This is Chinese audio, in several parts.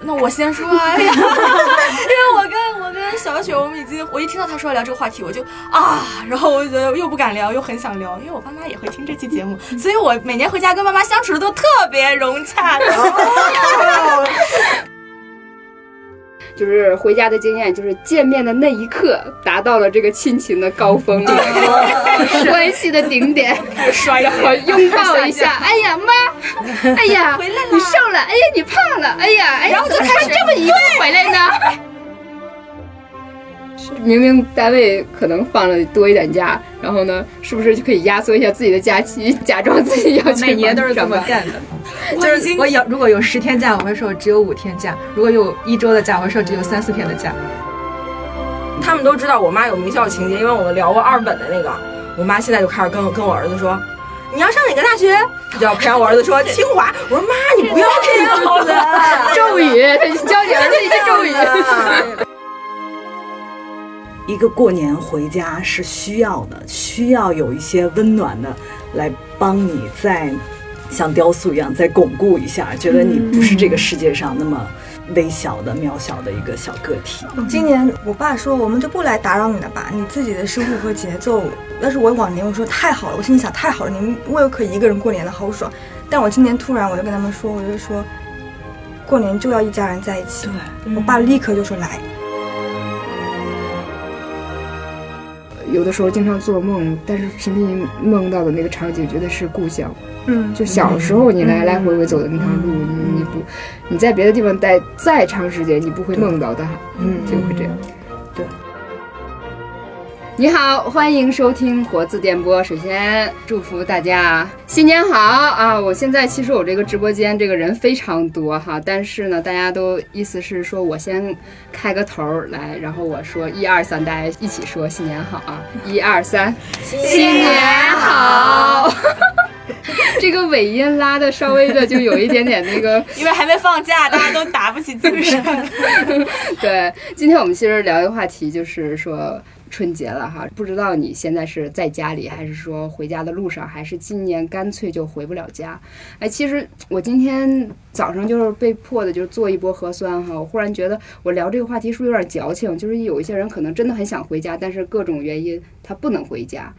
那我先说啊，因为我跟我跟小雪，我们已经，我一听到他说要聊这个话题，我就啊，然后我就觉得又不敢聊，又很想聊，因为我爸妈也会听这期节目，所以我每年回家跟爸妈相处的都特别融洽。就是回家的经验，就是见面的那一刻达到了这个亲情的高峰，关系的顶点，然后拥抱一下，哎呀妈，哎呀，回来了你瘦了，哎呀你胖了，哎呀，哎呀，然后就开始这么一个回来呢。明明单位可能放了多一点假，然后呢，是不是就可以压缩一下自己的假期，假装自己要去每年都是这么干的。就是我有如果有十天假，我会说我只有五天假；如果有一周的假，我会说只有三四天的假。他们都知道我妈有名校情节，因为我们聊过二本的那个。我妈现在就开始跟我跟我儿子说：“你要上哪个大学？”她就要培养我儿子说清华。我说妈，你不要这样子。咒语，他教你儿子一些咒语。一个过年回家是需要的，需要有一些温暖的来帮你再像雕塑一样再巩固一下，觉得你不是这个世界上那么微小的、渺小的一个小个体。今年我爸说我们就不来打扰你了吧，你自己的生活和节奏。要是我往年我说太好了，我心里想太好了，你们我又可以一个人过年了，好爽。但我今年突然我就跟他们说，我就说过年就要一家人在一起。对，我爸立刻就说来。有的时候经常做梦，但是频频梦到的那个场景，觉得是故乡。嗯，就小时候你来来回回走的那条路，你你不你在别的地方待再长时间，你不会梦到它，嗯就会这样。对。你好，欢迎收听活字电波。首先祝福大家新年好啊！我现在其实我这个直播间这个人非常多哈，但是呢，大家都意思是说我先开个头儿来，然后我说一二三，大家一起说新年好啊！一二三，新年好。这个尾音拉的稍微的就有一点点那个，因为还没放假，大家都打不起精神。对。今天我们其实聊一个话题，就是说春节了哈，不知道你现在是在家里，还是说回家的路上，还是今年干脆就回不了家？哎，其实我今天早上就是被迫的，就是做一波核酸哈。我忽然觉得我聊这个话题是不是有点矫情？就是有一些人可能真的很想回家，但是各种原因他不能回家。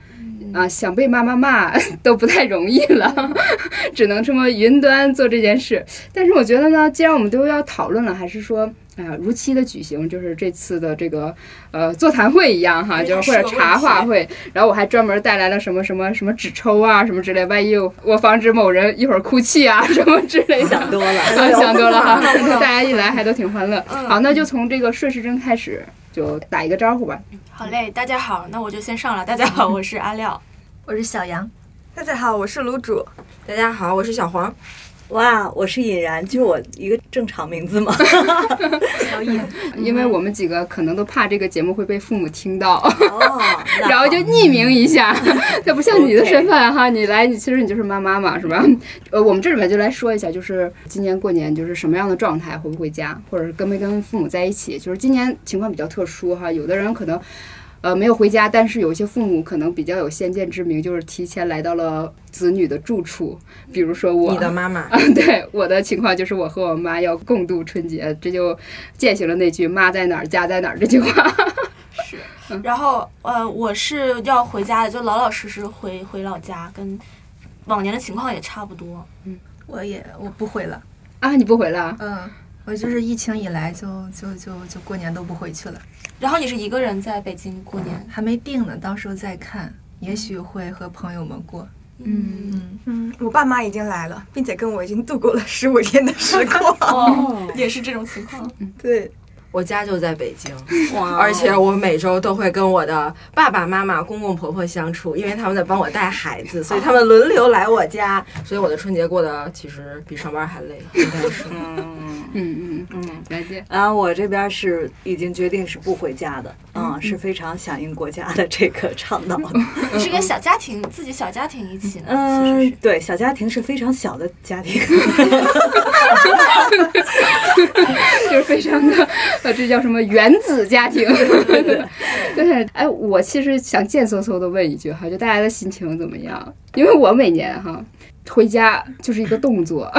啊，想被妈妈骂 都不太容易了，只能这么云端做这件事。但是我觉得呢，既然我们都要讨论了，还是说，哎呀，如期的举行，就是这次的这个呃座谈会一样哈，就是或者茶话会。然后我还专门带来了什么什么什么纸抽啊，什么之类，万一我我防止某人一会儿哭泣啊什么之类的。想多了，啊，想多了哈 大家一来还都挺欢乐。好，那就从这个顺时针开始，就打一个招呼吧。好嘞，大家好，那我就先上了。大家好，我是阿廖。我是小杨，大家好，我是卤煮。大家好，我是小黄。哇，我是尹然，就我一个正常名字嘛。小尹，因为我们几个可能都怕这个节目会被父母听到，哦，然后就匿名一下。它不像你的身份哈，你来，你其实你就是妈妈嘛，是吧？呃，我们这里面就来说一下，就是今年过年就是什么样的状态，回不回家，或者是跟没跟父母在一起。就是今年情况比较特殊哈，有的人可能。呃，没有回家，但是有些父母可能比较有先见之明，就是提前来到了子女的住处，比如说我，你的妈妈啊，对我的情况就是我和我妈要共度春节，这就践行了那句“妈在哪儿，家在哪儿”这句话。是然后呃，我是要回家的，就老老实实回回老家，跟往年的情况也差不多。嗯我也我不回了。啊，你不回了？嗯，我就是疫情以来就就就就过年都不回去了，然后你是一个人在北京过年，还没定呢，到时候再看，也许会和朋友们过。嗯，嗯，嗯，我爸妈已经来了，并且跟我已经度过了十五天的时光。哦，也是这种情况。对，我家就在北京，而且我每周都会跟我的爸爸妈妈、公公婆婆相处，因为他们在帮我带孩子，所以他们轮流来我家，所以我的春节过得其实比上班还累，应该是。嗯嗯嗯嗯，了解。啊，我这边是已经决定是不回家的，嗯，是非常响应国家的这个倡导是跟小家庭自己小家庭一起呢？其实嗯是，对，小家庭是非常小的家庭。就是非常的，呃，这叫什么原子家庭？对，哎，我其实想贱嗖嗖的问一句哈，就大家的心情怎么样？因为我每年哈回家就是一个动作，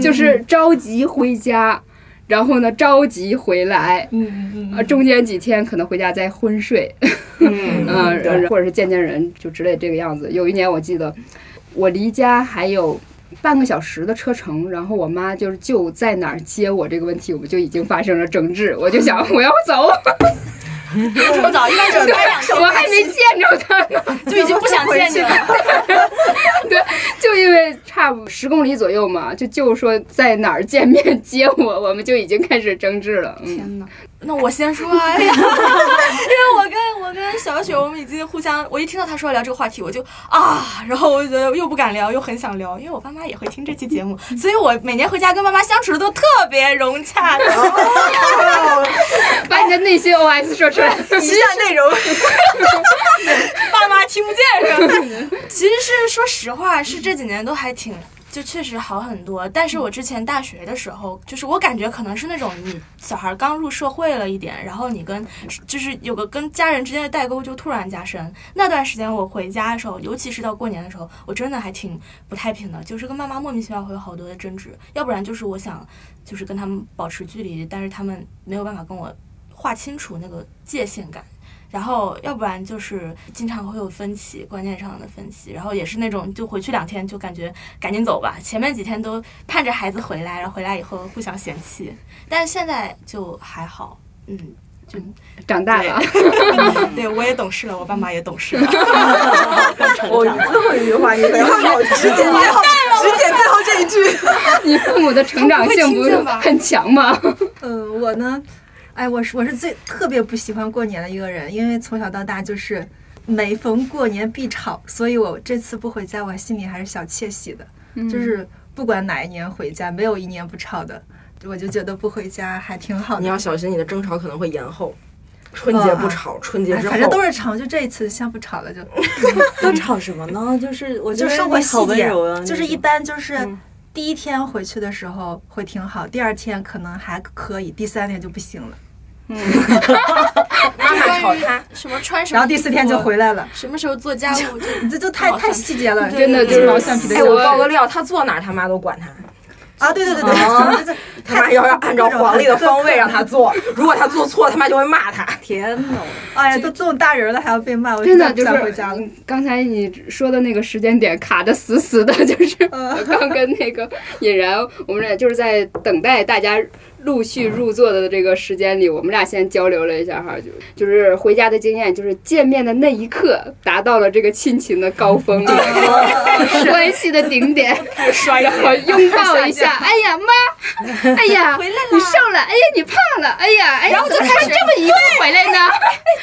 就是着急回家。然后呢着急回来，嗯嗯呃，中间几天可能回家再昏睡，嗯 或者是见见人，就之类这个样子。有一年我记得，我离家还有半个小时的车程，然后我妈就是就在哪儿接我这个问题，我们就已经发生了争执。我就想 我要走，这么早，一般只有待两天，我还没见着她呢，就已经不想见你了。对，就因为差不十公里左右嘛，就就说在哪儿见面接我，我们就已经开始争执了。嗯，天哪！那我先说啊，哎呀，因为我跟我跟小雪，我们已经互相，我一听到他说要聊这个话题，我就啊，然后我就觉得又不敢聊，又很想聊，因为我爸妈也会听这期节目，所以我每年回家跟爸妈相处的都特别融洽。把你的内心 OS 说出来。以下内容，爸妈听不见是吧？其实是说实话，是这几年都还挺。就确实好很多，但是我之前大学的时候，就是我感觉可能是那种你小孩刚入社会了一点，然后你跟就是有个跟家人之间的代沟就突然加深。那段时间我回家的时候，尤其是到过年的时候，我真的还挺不太平的，就是跟妈妈莫名其妙会有好多的争执，要不然就是我想就是跟他们保持距离，但是他们没有办法跟我划清楚那个界限感。然后，要不然就是经常会有分歧，观念上的分歧。然后也是那种，就回去两天就感觉赶紧走吧。前面几天都盼着孩子回来，然后回来以后互相嫌弃。但是现在就还好，嗯，就长大了，对我也懂事了，我爸妈也懂事了。我最后一句话，你不要好直接，最后只剪最后这一句。你父母的成长性不是很强吗？嗯，我呢，哎，我是我是最特别不喜欢过年的一个人，因为从小到大就是每逢过年必吵，所以我这次不回家，我心里还是小窃喜的。就是不管哪一年回家，没有一年不吵的，我就觉得不回家还挺好的。你要小心你的争吵可能会延后。春节不吵，春节之后哎反正都是吵，就这一次先不吵了就。都吵什么呢？就是 我觉得就生活好细节温柔啊，，就是一般就是嗯第一天回去的时候会挺好，第二天可能还可以，第三天就不行了，妈妈吵他，什么穿什么，然后第四天就回来了。什么时候做家务就你 这就太太细节了，真的鸡毛蒜皮的哎，小我爆个料，他坐哪儿他妈都管他。啊！对对对对，他妈要要按照皇帝的方位让他做，如果他做错，他妈就会骂他。天呐，哎呀，都这种大人了还要被骂，我真的就实在不想回家刚才你说的那个时间点卡的死死的，就是我刚跟那个尹然，我们俩就是在等待大家陆续入座的这个时间里，我们俩先交流了一下哈，就就是回家的经验，就是见面的那一刻达到了这个亲情的高峰，关系的顶点，然后拥抱一下，哎呀妈，哎呀，回来了。你瘦了，哎呀你胖了，哎呀，哎呀，怎么穿这么衣服回来呢？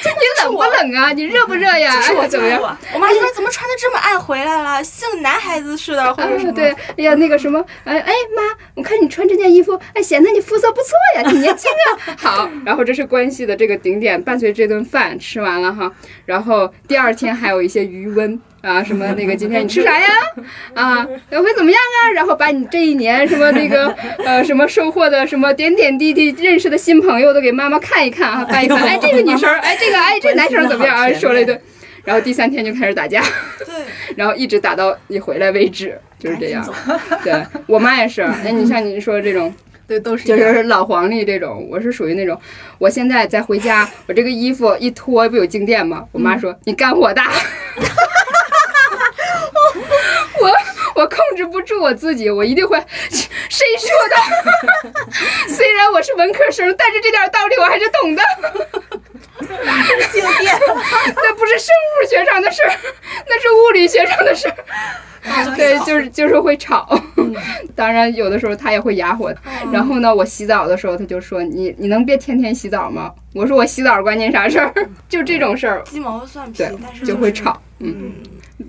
你冷不冷啊？你热不热呀？是我哎怎么样？我。我妈就说怎么穿的这么暗回来了，像男孩子似的，或者什啊，么。对，哎呀，那个什么，哎哎妈，我看你穿这件衣服，哎，显得你肤色不错呀，挺年轻啊。好，然后这是关系的这个顶点，伴随这顿饭吃完了哈，然后第二天还有一些余温。啊，什么那个今天你吃啥呀？啊，会怎么样啊？然后把你这一年什么那个呃什么收获的什么点点滴滴认识的新朋友都给妈妈看一看啊，翻一翻。哎，这个女生，哎，这个哎这男生怎么样啊？说了一顿，然后第三天就开始打架。对，然后一直打到你回来为止，就是这样。对我妈也是，哎，你像你说的这种，对，都是就是老黄历这种，我是属于那种，我现在再回家，我这个衣服一脱不有静电吗？我妈说、你肝火大。我我控制不住我自己，我一定会。谁说的？虽然我是文科生，但是这点道理我还是懂的。静电。那不是生物学上的事儿，那是物理学上的事儿。对，就是就是会吵。当然，有的时候他也会哑火。然后呢，我洗澡的时候，他就说：“你你能别天天洗澡吗？”我说：“我洗澡关你啥事儿？”就这种事儿，鸡毛蒜皮对，但是就会吵。嗯，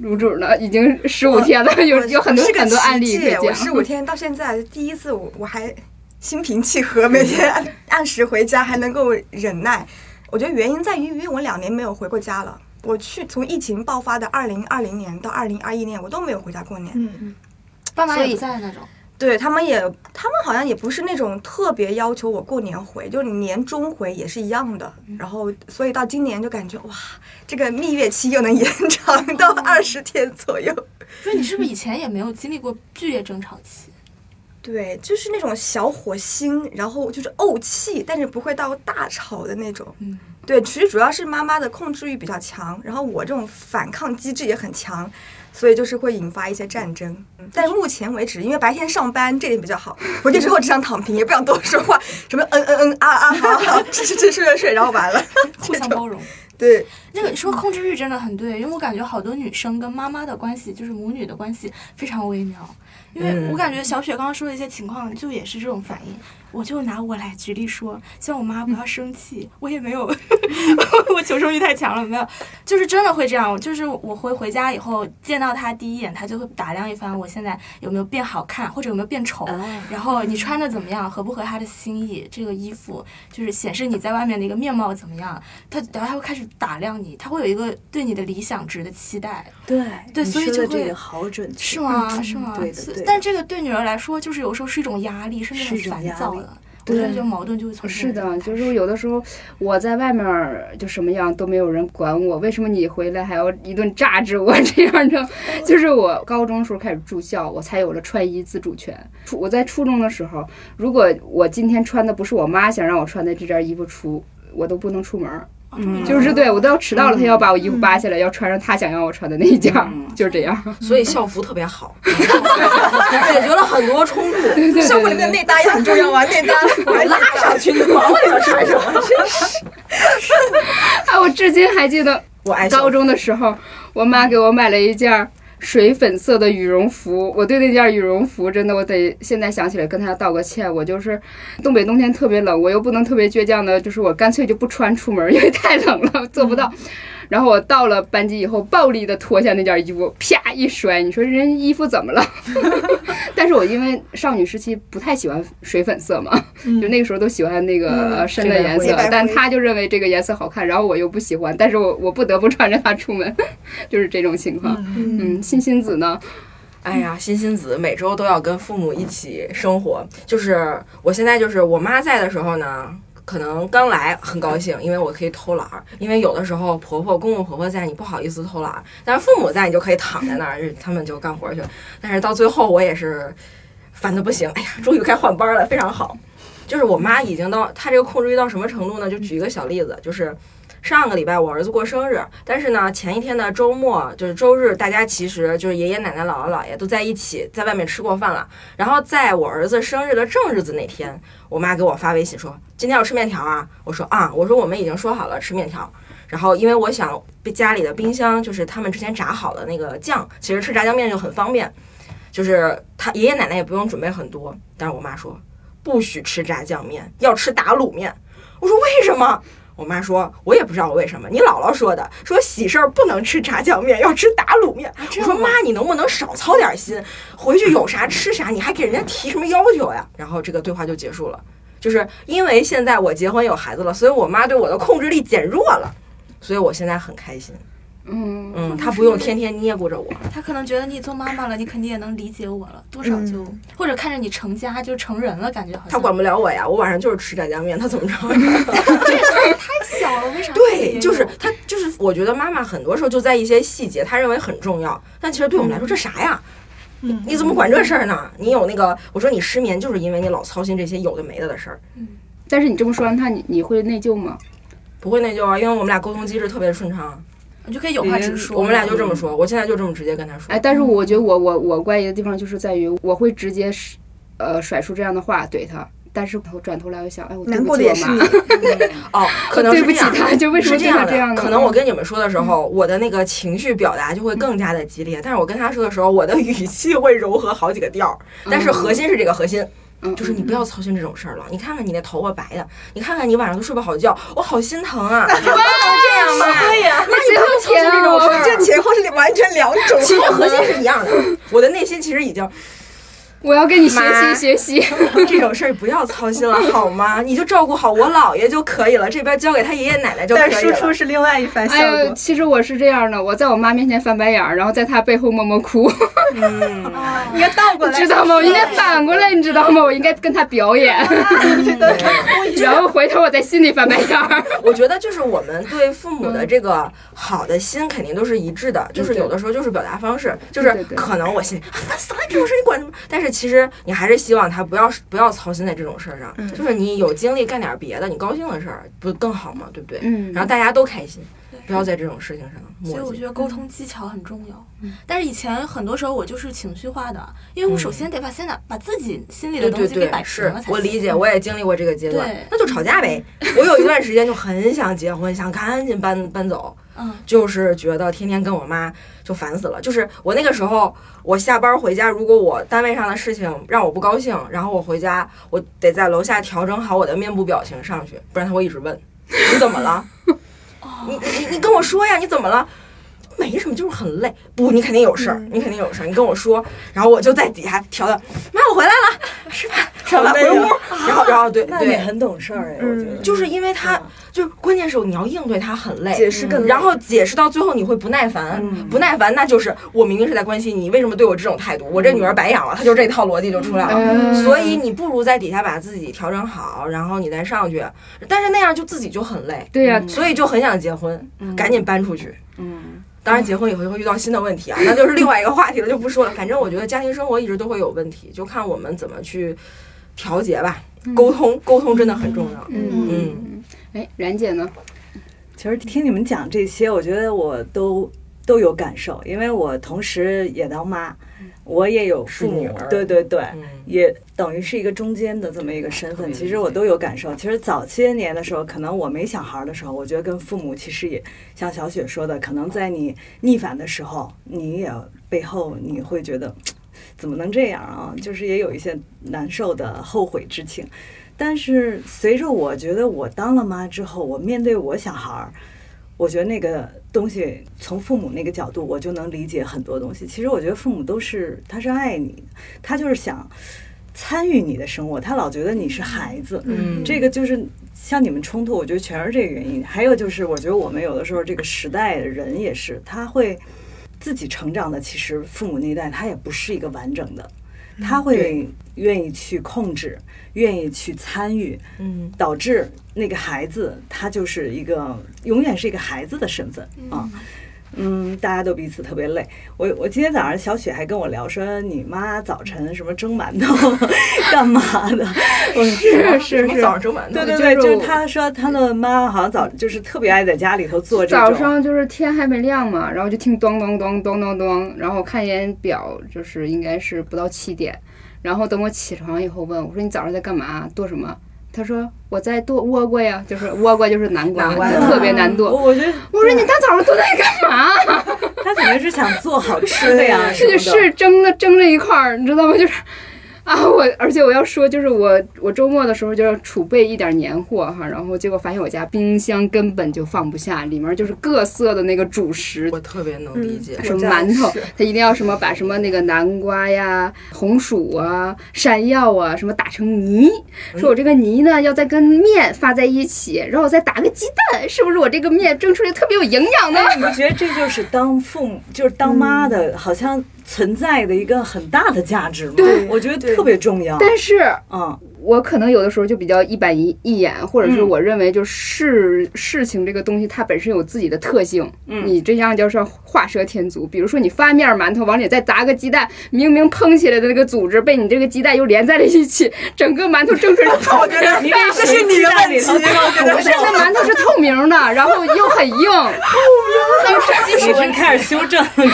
卤煮呢，已经十五天了，有有很多很多案例我可以讲。十五天到现在第一次我，我还心平气和，每天按时回家，还能够忍耐。我觉得原因在于，因为我两年没有回过家了。我去从疫情爆发的二零二零年到二零二一年，我都没有回家过年。嗯。嗯，爸妈也不在那种。对他们也，他们好像也不是那种特别要求我过年回，就你年终回也是一样的。然后，所以到今年就感觉哇，这个蜜月期又能延 长到二十天左右。所以你是不是以前也没有经历过剧烈争吵期？对，就是那种小火星，然后就是怄气，但是不会到大吵的那种。嗯，对，其实主要是妈妈的控制欲比较强，然后我这种反抗机制也很强，所以就是会引发一些战争。嗯但目前为止，因为白天上班这点比较好，回去之后只想躺平，也不想多说话，什么嗯嗯嗯啊啊好好 吃吃吃睡睡睡，然后完了。互相包容。对，那个说控制欲真的很对，因为我感觉好多女生跟妈妈的关系，就是母女的关系非常微妙。因为我感觉小雪刚刚说的一些情况，就也是这种反应。我就拿我来举例说，希望我妈不要生气，我也没有，我求生欲太强了，没有，就是真的会这样。就是我回回家以后见到她第一眼，她就会打量一番我现在有没有变好看，或者有没有变丑，然后你穿的怎么样，合不合她的心意，这个衣服就是显示你在外面的一个面貌怎么样。她然后她会开始打量你，她会有一个对你的理想值的期待。对对所以就会好准确，是吗？是吗？但这个对女儿来说，就是有时候是一种压力，是那种是一种压力烦躁的。我觉得就矛盾就会从是的，就是有的时候我在外面儿就什么样都没有人管我，为什么你回来还要一顿榨汁我 这样的？就是我高中时候开始住校，我才有了穿衣自主权。初我在初中的时候，如果我今天穿的不是我妈想让我穿的这件衣服出，我都不能出门儿。嗯就是对我都要迟到了，他要把我衣服扒下来，要穿上他想要我穿的那一件就是这样。所以校服特别好，解决了很多冲突。校服里面的内搭也很重要啊，内搭我还拉上去，你往里头穿什么？真是，啊，我至今还记得我爱高中的时候，我妈给我买了一件水粉色的羽绒服。我对那件羽绒服真的，我得现在想起来跟他道个歉。我就是东北冬天特别冷，我又不能特别倔强的，就是我干脆就不穿出门，因为太冷了，做不到。然后我到了班级以后，暴力的脱下那件衣服，啪一摔。你说人衣服怎么了？但是我因为少女时期不太喜欢水粉色嘛，就那个时候都喜欢那个呃深的颜色但他就认为这个颜色好看，然后我又不喜欢，但是我我不得不穿着它出门，就是这种情况。嗯，欣欣子呢？哎呀，欣欣子每周都要跟父母一起生活。就是我现在就是我妈在的时候呢，可能刚来很高兴，因为我可以偷懒儿。因为有的时候婆婆、公公、婆婆在，你不好意思偷懒儿，但是父母在，你就可以躺在那儿，他们就干活去。但是到最后，我也是烦的不行。哎呀，终于该换班了，非常好。就是我妈已经到她这个控制欲到什么程度呢？就举一个小例子，就是上个礼拜我儿子过生日，但是呢前一天的周末就是周日，大家其实就是爷爷奶奶、姥姥姥爷都在一起，在外面吃过饭了。然后在我儿子生日的正日子那天，我妈给我发微信说：“今天要吃面条啊？”我说：“啊。”我说：“我们已经说好了吃面条。”然后因为我想被家里的冰箱就是他们之前炸好的那个酱，其实吃炸酱面就很方便，就是他爷爷奶奶也不用准备很多。但是我妈说不许吃炸酱面，要吃打卤面。我说为什么？我妈说，我也不知道为什么，你姥姥说的，说喜事儿不能吃炸酱面，要吃打卤面。我说妈，你能不能少操点心？回去有啥吃啥，你还给人家提什么要求呀？然后这个对话就结束了。就是因为现在我结婚有孩子了，所以我妈对我的控制力减弱了，所以我现在很开心。嗯，嗯，他不用天天捏咕着我。他可能觉得你做妈妈了，你肯定也能理解我了，多少就、或者看着你成家就成人了，感觉好像他管不了我呀，我晚上就是吃炸酱面，他怎么着？太小了，为啥？对，就是他，就是我觉得妈妈很多时候就在一些细节，他认为很重要，但其实对我们来说这啥呀？嗯你怎么管这事儿呢？你有那个，我说你失眠就是因为你老操心这些有的没的的事儿，但是你这么说完他，你你会内疚吗？不会内疚啊，因为我们俩沟通机制特别顺畅，你就可以有话直说。我们俩就这么说，我现在就这么直接跟他说。哎，但是我觉得我我我怪异的地方就是在于，我会直接是呃甩出这样的话怼他，但是我转头来我想，哎，我对难过的也是你。哦，可能对不起是这样他，就为什么这样他这样的？可能我跟你们说的时候，我的那个情绪表达就会更加的激烈，但是我跟他说的时候，我的 语气会柔和好几个调儿，但是核心是这个核心。嗯就是你不要操心这种事儿了。你看看你那头发白的，你看看你晚上都睡不好觉，我好心疼啊！不能这样吧？对呀，那你不要操心这种事儿。这前后是完全两种。其实核心是一样的，我的内心其实已经我要跟你学习学习。这种事儿不要操心了，好吗？你就照顾好我姥爷就可以了，这边交给他爷爷奶奶就可但以了。输出是另外一番效哎呦，其实我是这样的，我在我妈面前翻白眼儿，然后在她背后默默哭。嗯，应该倒过来，知道吗？我应该反过来，你知道吗？我应该跟她表演，然后回头我在心里翻白眼儿。我觉得就是我们对父母的这个好的心肯定都是一致的，就是有的时候就是表达方式，就是可能我心里啊烦死了这种事你管什么？但是其实你还是希望他不要不要操心在这种事儿上，就是你有精力干点别的，你高兴的事儿不更好吗？对不对？嗯然后大家都开心，不要在这种事情上所以我。觉得沟通技巧很重要。但是以前很多时候我就是情绪化的，因为我首先得把现在把自己心里的东西给摆，平了。我理解，我也经历过这个阶段，那就吵架呗。我有一段时间就很想结婚，想赶紧搬搬走，嗯，就是觉得天天跟我妈就烦死了。就是我那个时候，我下班回家，如果我单位上的事情让我不高兴，然后我回家，我得在楼下调整好我的面部表情上去，不然他会一直问你怎么了？你你你跟我说呀，你怎么了？没什么，就是很累。不，你肯定有事儿，你肯定有事儿，你跟我说。然后我就在底下调的，妈，我回来了，吃饭，吃完回屋。然后，然后对对，那你很懂事儿哎，我觉得就是因为他，就是关键是你要应对他很累，解释更然后解释到最后你会不耐烦，嗯。不耐烦那就是我明明是在关心你，为什么对我这种态度？我这女儿白养了，她就这套逻辑就出来了。嗯。所以你不如在底下把自己调整好，然后你再上去，但是那样就自己就很累，对呀、所以就很想结婚，赶紧搬出去。嗯，当然，结婚以后就会遇到新的问题啊，那就是另外一个话题了，就不说了。反正我觉得家庭生活一直都会有问题，就看我们怎么去调节吧。沟通，沟通真的很重要。嗯嗯，哎，然姐呢？其实听你们讲这些，我觉得我都都有感受，因为我同时也当妈，我也有父母对对对，嗯也等于是一个中间的这么一个身份。其实我都有感受。其实早些年的时候，可能我没小孩的时候，我觉得跟父母其实也像小雪说的，可能在你逆反的时候，你也背后你会觉得怎么能这样啊？就是也有一些难受的后悔之情。但是随着我觉得我当了妈之后，我面对我小孩儿，我觉得那个东西从父母那个角度，我就能理解很多东西。其实我觉得父母都是他是爱你，他就是想参与你的生活，他老觉得你是孩子。嗯这个就是像你们冲突，我觉得全是这个原因。还有就是，我觉得我们有的时候这个时代的人也是，他会自己成长的，其实父母那一代他也不是一个完整的，他会愿意去控制，愿意去参与，嗯，导致那个孩子他就是一个永远是一个孩子的身份啊。嗯，大家都彼此特别累。我我今天早上小雪还跟我聊说，你妈早晨什么蒸馒头 干嘛的？我是是是早上蒸馒头，对对对，就是她说她的妈好像早就是特别爱在家里头做这种。早上就是天还没亮嘛，然后就听咚咚咚咚咚咚，然后看一眼表，就是应该是不到七点。然后等我起床以后问我说你早上在干嘛做什么？他说我在剁倭瓜呀，就是倭瓜就是南瓜，南瓜特别难剁。我觉得我说你大早上剁那干嘛？他肯定是想做好吃的呀，是。是蒸的蒸了一块儿，你知道吗？就是啊，我而且我要说，就是我我周末的时候就要储备一点年货哈，然后结果发现我家冰箱根本就放不下，里面就是各色的那个主食。我特别能理解。什么馒头是，他一定要什么把什么那个南瓜呀、红薯啊、山药啊什么打成泥，说我这个泥呢要再跟面发在一起，然后我再打个鸡蛋，是不是我这个面蒸出来特别有营养呢？哎，你不觉得这就是当父母，就是当妈的，好像存在的一个很大的价值吗？对我觉得特别重要。但是嗯，我可能有的时候就比较一板一一眼，或者是嗯。我认为就是事情这个东西它本身有自己的特性，嗯。你这样叫是画蛇添足。比如说你发面馒头往里再砸个鸡蛋，明明蓬起来的那个组织被你这个鸡蛋又连在了一起，整个馒头蒸出来 的透明这是你的问题，不是，那馒头是透明的，然后又很硬，透明你是开始修正这个，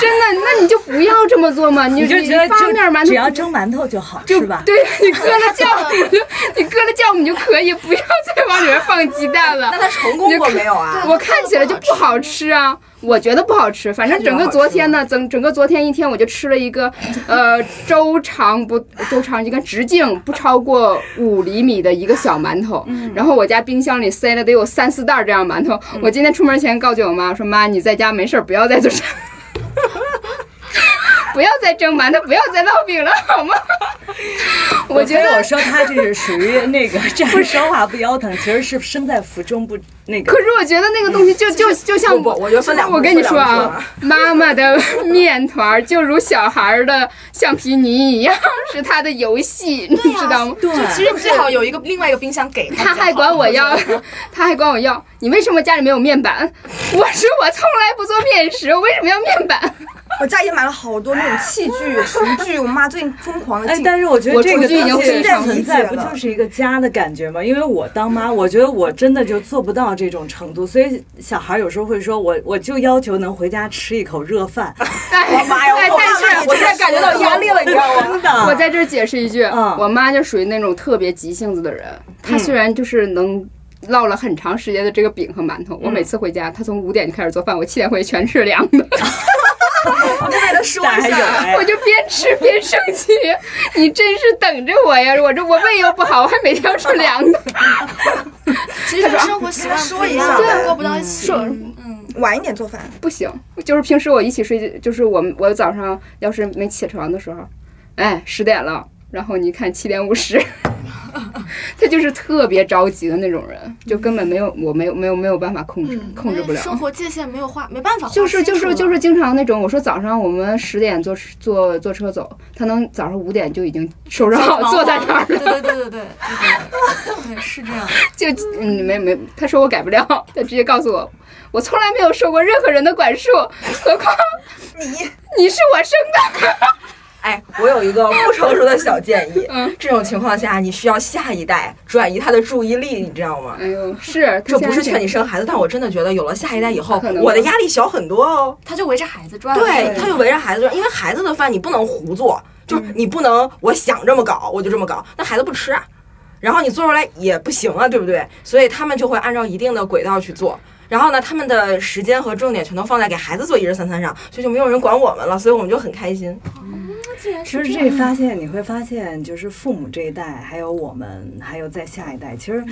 真的，那你就不要这么做嘛，你你就觉得发面馒头只要蒸馒头就好，是吧？对你搁了酵母就 你搁了酵母就可以，不要再往里面放鸡蛋了那。它成功过没有啊？我看起来就不好吃啊，我觉得不好吃。反正整个昨天呢，整整个昨天一天我就吃了一个，呃，周长不周长一个直径不超过五厘米的一个小馒头，然后我家冰箱里塞了得有三四袋这样馒头。我今天出门前告诉我妈说，妈你在家没事儿不要再做这。不要再蒸馒头，不要再烙饼了，好吗？我觉得我说他这是属于那个站着说话不腰疼，其实是身在福中不那个可。是我觉得那个东西就就 就像我我跟你说啊，妈妈的面团就如小孩的橡皮泥一样，是他的游戏，你知道吗？对，其实最好有一个另外一个冰箱给他，他还管我要，他还管我要，你为什么家里没有面板？我说我从来不做面食，我为什么要面板？我家也买了好多那种器具、厨具，我妈最近疯狂的。但是我觉得这个出去已经东西非常存在，不理解了就是一个家的感觉吗？因为我当妈，我觉得我真的就做不到这种程度，所以小孩有时候会说我，我就要求能回家吃一口热饭。我妈呀！哎我但是我现在感觉到压力了，你知道吗？真的，我在这解释一句，嗯我妈就属于那种特别急性子的人，她虽然就是能。烙了很长时间的这个饼和馒头，我每次回家，她从五点就开始做饭，我七点回去全是凉的，就给他说一下，哎我就边吃边生气。你真是等着我呀！我这我胃又不好，我还每天要吃凉的。其实生活习惯说一样，对过不到一起。说嗯，晚一点做饭。不行，就是平时我一起睡，就是我们我早上要是没起床的时候，哎，十点了，然后你看七点五十，他就是特别着急的那种人，就根本没有我没有没有没有办法控制，控制不了。生活界限没有画，没办法就是就是就是经常那种，我说早上我们十点坐坐坐车走，他能早上五点就已经收拾好坐在那儿对了，对对对对对对对，是这样。就嗯没没，他说我改不了，他直接告诉我，我从来没有受过任何人的管束，何况你你是我生的。哎，我有一个不成熟的小建议，嗯 这种情况下你需要下一代转移他的注意力，你知道吗？哎呦，是这不是劝你生，孩子，但我真的觉得有了下一代以后，我的压力小很多哦。他就围着孩子转。对，他就围着孩子转，因为孩子的饭你不能胡做，就是你不能我想这么搞我就这么搞，那孩子不吃啊，然后你做出来也不行啊，对不对？所以他们就会按照一定的轨道去做。然后呢，他们的时间和重点全都放在给孩子做一日三餐上，所以就没有人管我们了，所以我们就很开心。其实这发现你会发现，就是父母这一代，还有我们，还有在下一代，其实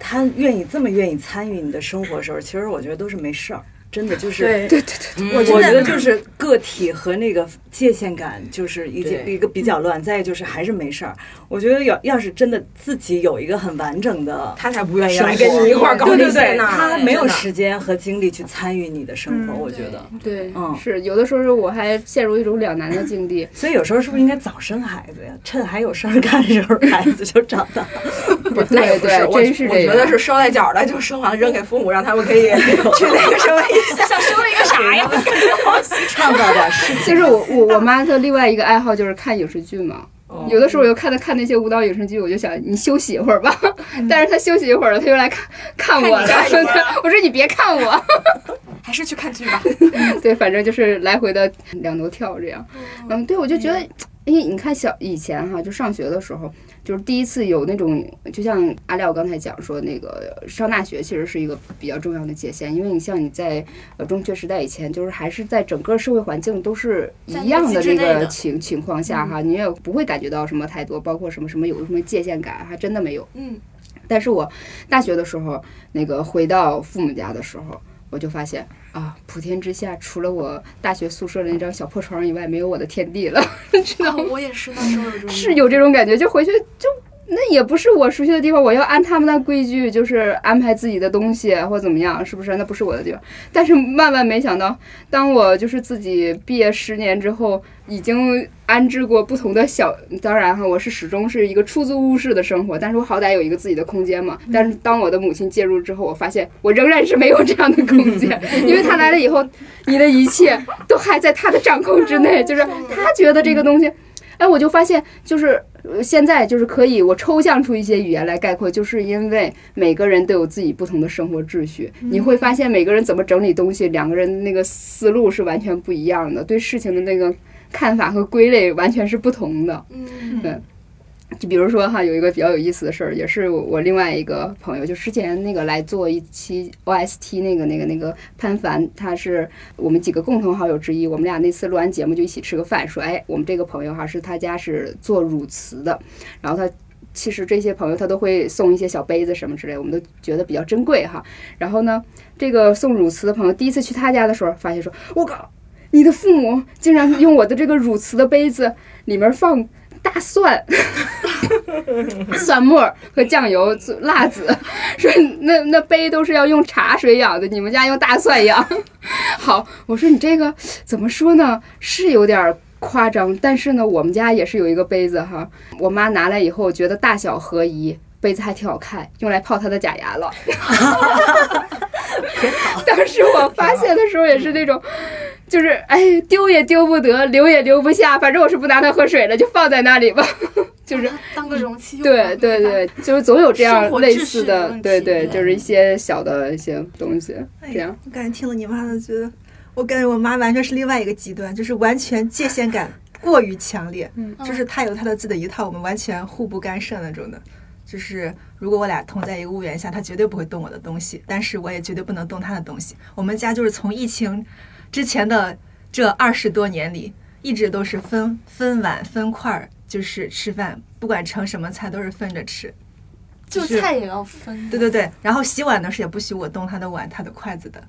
他愿意这么愿意参与你的生活的时候，其实我觉得都是没事儿。真的就是，对对对对，我觉得就是个体和那个界限感就是一件一个比较乱，再就是还是没事儿。我觉得要要是真的自己有一个很完整的他才不愿意来跟你一块儿搞对对对，这些呢。他没有时间和精力去参与你的生活，嗯我觉得。对，嗯是有的时候我还陷入一种两难的境地。所以有时候是不是应该早生孩子呀？趁还有事儿干的时候，孩子就长大。那也不是，对对，我真是。我觉得是捎带脚的，就生完扔给父母，让他们可以 去那个什么。想说了一个啥呀？创造点事情。就是我我我妈的另外一个爱好就是看影视剧嘛。有的时候我就看她看那些舞蹈影视剧，我就想你休息一会儿吧。但是她休息一会儿了，她又来看看我了。我说你别看我。还是去看剧吧。对，反正就是来回的两头跳这样。嗯，对，我就觉得，哎，你看小以前哈，就上学的时候，就是第一次有那种，就像阿廖刚才讲说，那个上大学其实是一个比较重要的界限，因为你像你在呃中学时代以前，就是还是在整个社会环境都是一样的这个在那个情情况下哈，你也不会感觉到什么太多，包括什么什么有什么界限感，还真的没有。嗯，但是我大学的时候，那个回到父母家的时候，我就发现啊，普天之下除了我大学宿舍的那张小破床以外，没有我的天地了，知道吗？我也是那时候有这种是有这种感觉，就回去就。那也不是我熟悉的地方，我要按他们的规矩，就是安排自己的东西或怎么样，是不是？那不是我的地方。但是万万没想到，当我就是自己毕业十年之后，已经安置过不同的小，当然哈，我是始终是一个出租屋式的生活，但是我好歹有一个自己的空间嘛。但是当我的母亲介入之后，我发现我仍然是没有这样的空间，因为她来了以后，你的一切都还在她的掌控之内，就是她觉得这个东西。哎，我就发现，就是呃现在就是可以，我抽象出一些语言来概括，就是因为每个人都有自己不同的生活秩序，你会发现每个人怎么整理东西，两个人那个思路是完全不一样的，对事情的那个看法和归类完全是不同的。嗯就比如说哈，有一个比较有意思的事儿，也是我另外一个朋友，就之前那个来做一期 OST 那个那个那个潘凡，他是我们几个共同好友之一。我们俩那次录完节目就一起吃个饭，说，哎，我们这个朋友哈是他家是做汝瓷的，然后他。其实这些朋友他都会送一些小杯子什么之类，我们都觉得比较珍贵哈。然后呢，这个送汝瓷的朋友第一次去他家的时候，发现说：“我靠，你的父母竟然用我的这个汝瓷的杯子里面放大蒜。”蒜末和酱油、辣子，说那那杯都是要用茶水养的，你们家用大蒜养。好，我说你这个怎么说呢？是有点夸张，但是呢，我们家也是有一个杯子哈，我妈拿来以后觉得大小合宜，杯子还挺好看，用来泡她的假牙了。当时我发现的时候也是那种，就是哎丢也丢不得，留也留不下，反正我是不拿它喝水了，就放在那里吧。就是当个容器用对对对，就是总有这样类似的，对对，就是一些小的一些东西，哎呀这样。我感觉听了你妈的，觉得我感觉我妈完全是另外一个极端，就是完全界限感过于强烈。嗯就是她有她的自己的一套，我们完全互不干涉那种的。就是如果我俩同在一个屋檐下，她绝对不会动我的东西，但是我也绝对不能动她的东西。我们家就是从疫情之前的这二十多年里，一直都是分分碗分块儿，就是吃饭，不管盛什么菜都是分着吃。就就是菜也要分。对对对，然后洗碗的时候也不许我动他的碗、他的筷子的，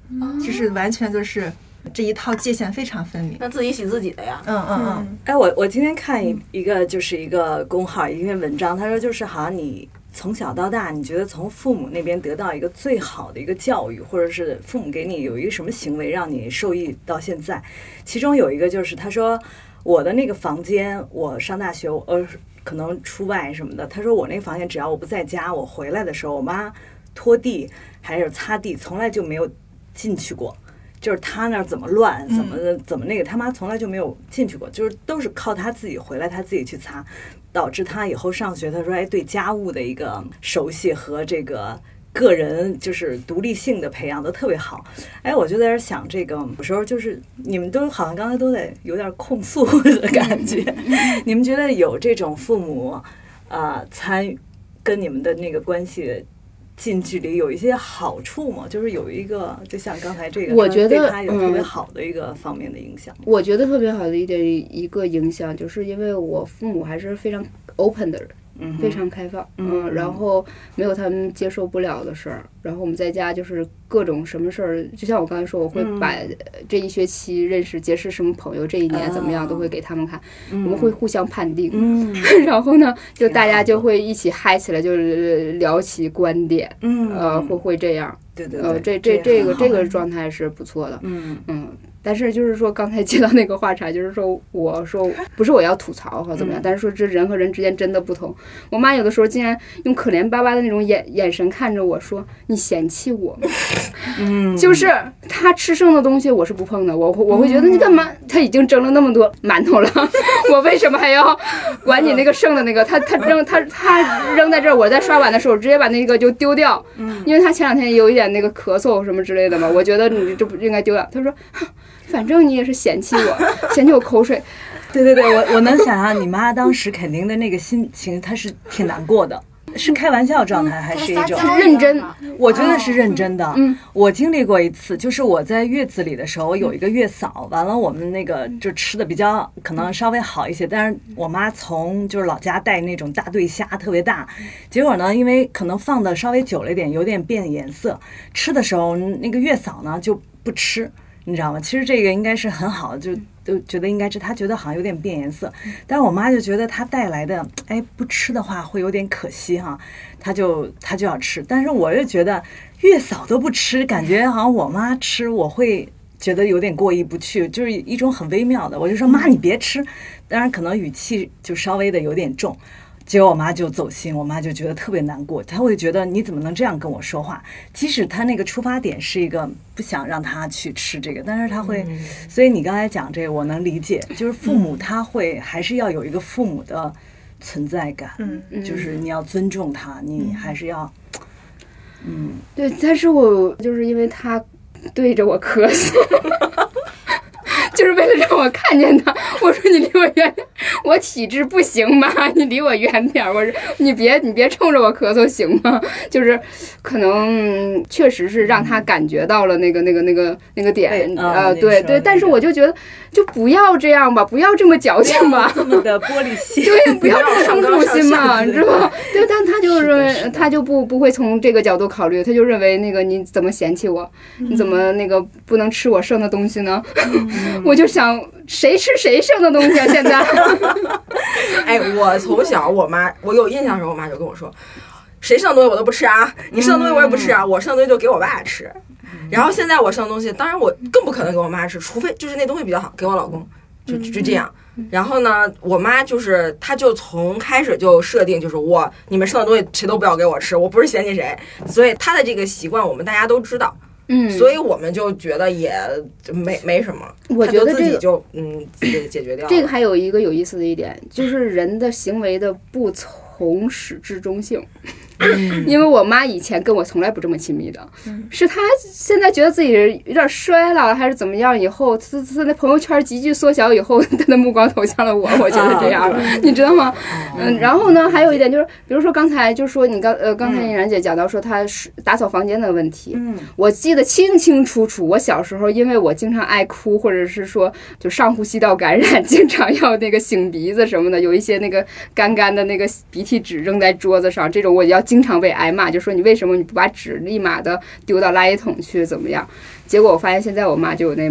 就是完全就是这一套界限非常分明。那自己洗自己的呀。嗯嗯嗯，哎，我我今天看一一个就是一个公号一篇文章，他说就是好像你从小到大，你觉得从父母那边得到一个最好的一个教育，或者是父母给你有一个什么行为让你受益到现在，其中有一个就是他说我的那个房间，我上大学呃可能出外什么的，他说我那个房间只要我不在家，我回来的时候，我妈拖地还是擦地，从来就没有进去过。就是他那儿怎么乱，怎么怎么那个，他妈从来就没有进去过，就是都是靠他自己回来，他自己去擦，导致他以后上学，他说哎，对家务的一个熟悉和这个个人就是独立性的培养的特别好。哎，我就在这儿想，这个有时候就是你们都好像刚才都在有点控诉的感觉，你们觉得有这种父母呃参与跟你们的那个关系？近距离有一些好处吗？就是有一个，就像刚才这个，我觉得对他有特别嗯好的一个方面的影响。我觉得特别好的一点一个影响，就是因为我父母还是非常 open 的人，嗯，非常开放，嗯嗯，然后没有他们接受不了的事儿，然后我们在家就是各种什么事儿，就像我刚才说，我会嗯。把这一学期认识结识什么朋友，这一年怎么样哦都会给他们看，我们会互相判定，嗯然后呢，就大家就会一起嗨起来，就是聊起观点，嗯呃，会会这样，对对呃，这这这个这个状态是不错的，嗯。嗯，但是就是说刚才接到那个话茬，就是说我说不是我要吐槽或怎么样，嗯但是说这人和人之间真的不同。我妈有的时候竟然用可怜巴巴的那种眼眼神看着我说：“你嫌弃我吗？”嗯，就是她吃剩的东西我是不碰的，我会我会觉得你干嘛？她已经蒸了那么多馒头了，我为什么还要管你那个剩的那个？她她扔她她扔在这儿，我在刷碗的时候直接把那个就丢掉，因为她前两天有一点那个咳嗽什么之类的嘛，我觉得你这不应该丢掉。她说，哼反正你也是嫌弃我，嫌弃我口水，对对对，我我能想象你妈当时肯定的那个心情，她是挺难过的，是开玩笑状态还是一种？认真我觉得是认真的。嗯，我经历过一次，就是我在月子里的时候，有一个月嫂，完了我们那个就吃的比较可能稍微好一些，但是我妈从就是老家带那种大对虾，特别大，结果呢，因为可能放的稍微久了一点，有点变颜色，吃的时候那个月嫂呢就不吃。你知道吗？其实这个应该是很好的，就都觉得应该是他觉得好像有点变颜色，但是我妈就觉得她带来的，哎，不吃的话会有点可惜哈，她就她就要吃，但是我又觉得月嫂都不吃，感觉好像我妈吃我会觉得有点过意不去，就是一种很微妙的，我就说妈你别吃，当然可能语气就稍微的有点重。结果我妈就走心，我妈就觉得特别难过，她会觉得你怎么能这样跟我说话？即使她那个出发点是一个不想让她去吃这个，但是她会，所以你刚才讲这个我能理解，就是父母他会还是要有一个父母的存在感，嗯。就是你要尊重他，你还是要，嗯，对，但是我就是因为他对着我咳嗽，就是为了让我看见他。我说你离我远点，我体质不行吧？你离我远点儿。我说你别你别冲着我咳嗽行吗？就是可能确实是让他感觉到了那个那个那个那个点，啊呃，对对。但是我就觉得就不要这样吧，不要这么矫情吧。这么的玻璃心，对，不要这么生上纲主心嘛，你知道吗？对，但他就是认为他就不不会从这个角度考虑，他就认为那个你怎么嫌弃我，你怎么那个不能吃我剩的东西呢？我就想谁吃谁剩的东西啊？现在，哎，我从小我妈，我有印象的时候，我妈就跟我说，谁剩的东西我都不吃啊，你剩的东西我也不吃啊，我剩的东西就给我爸吃。然后现在我剩的东西，当然我更不可能给我妈吃，除非就是那东西比较好，给我老公，就就这样。然后呢，我妈就是，她就从开始就设定，就是我你们剩的东西谁都不要给我吃，我不是嫌弃谁，所以她的这个习惯我们大家都知道，嗯，所以我们就觉得也没没什么，我觉得这个就嗯解解决掉了。这个还有一个有意思的一点，就是人的行为的不从始至终性。因为我妈以前跟我从来不这么亲密的，是她现在觉得自己有点衰了，还是怎么样？以后她她那朋友圈急剧缩小以后，她的目光投向了我，我就是这样了，你知道吗？嗯，然后呢，还有一点就是，比如说刚才就说你刚呃刚才嫣姐讲到说她是打扫房间的问题，嗯，我记得清清楚楚，我小时候因为我经常爱哭，或者是说就上呼吸道感染，经常要那个擤鼻子什么的，有一些那个干干的那个鼻涕纸扔在桌子上，这种我要经常被挨骂，就说你为什么你不把纸立马的丢到垃圾桶去，怎么样？结果我发现现在我妈就有那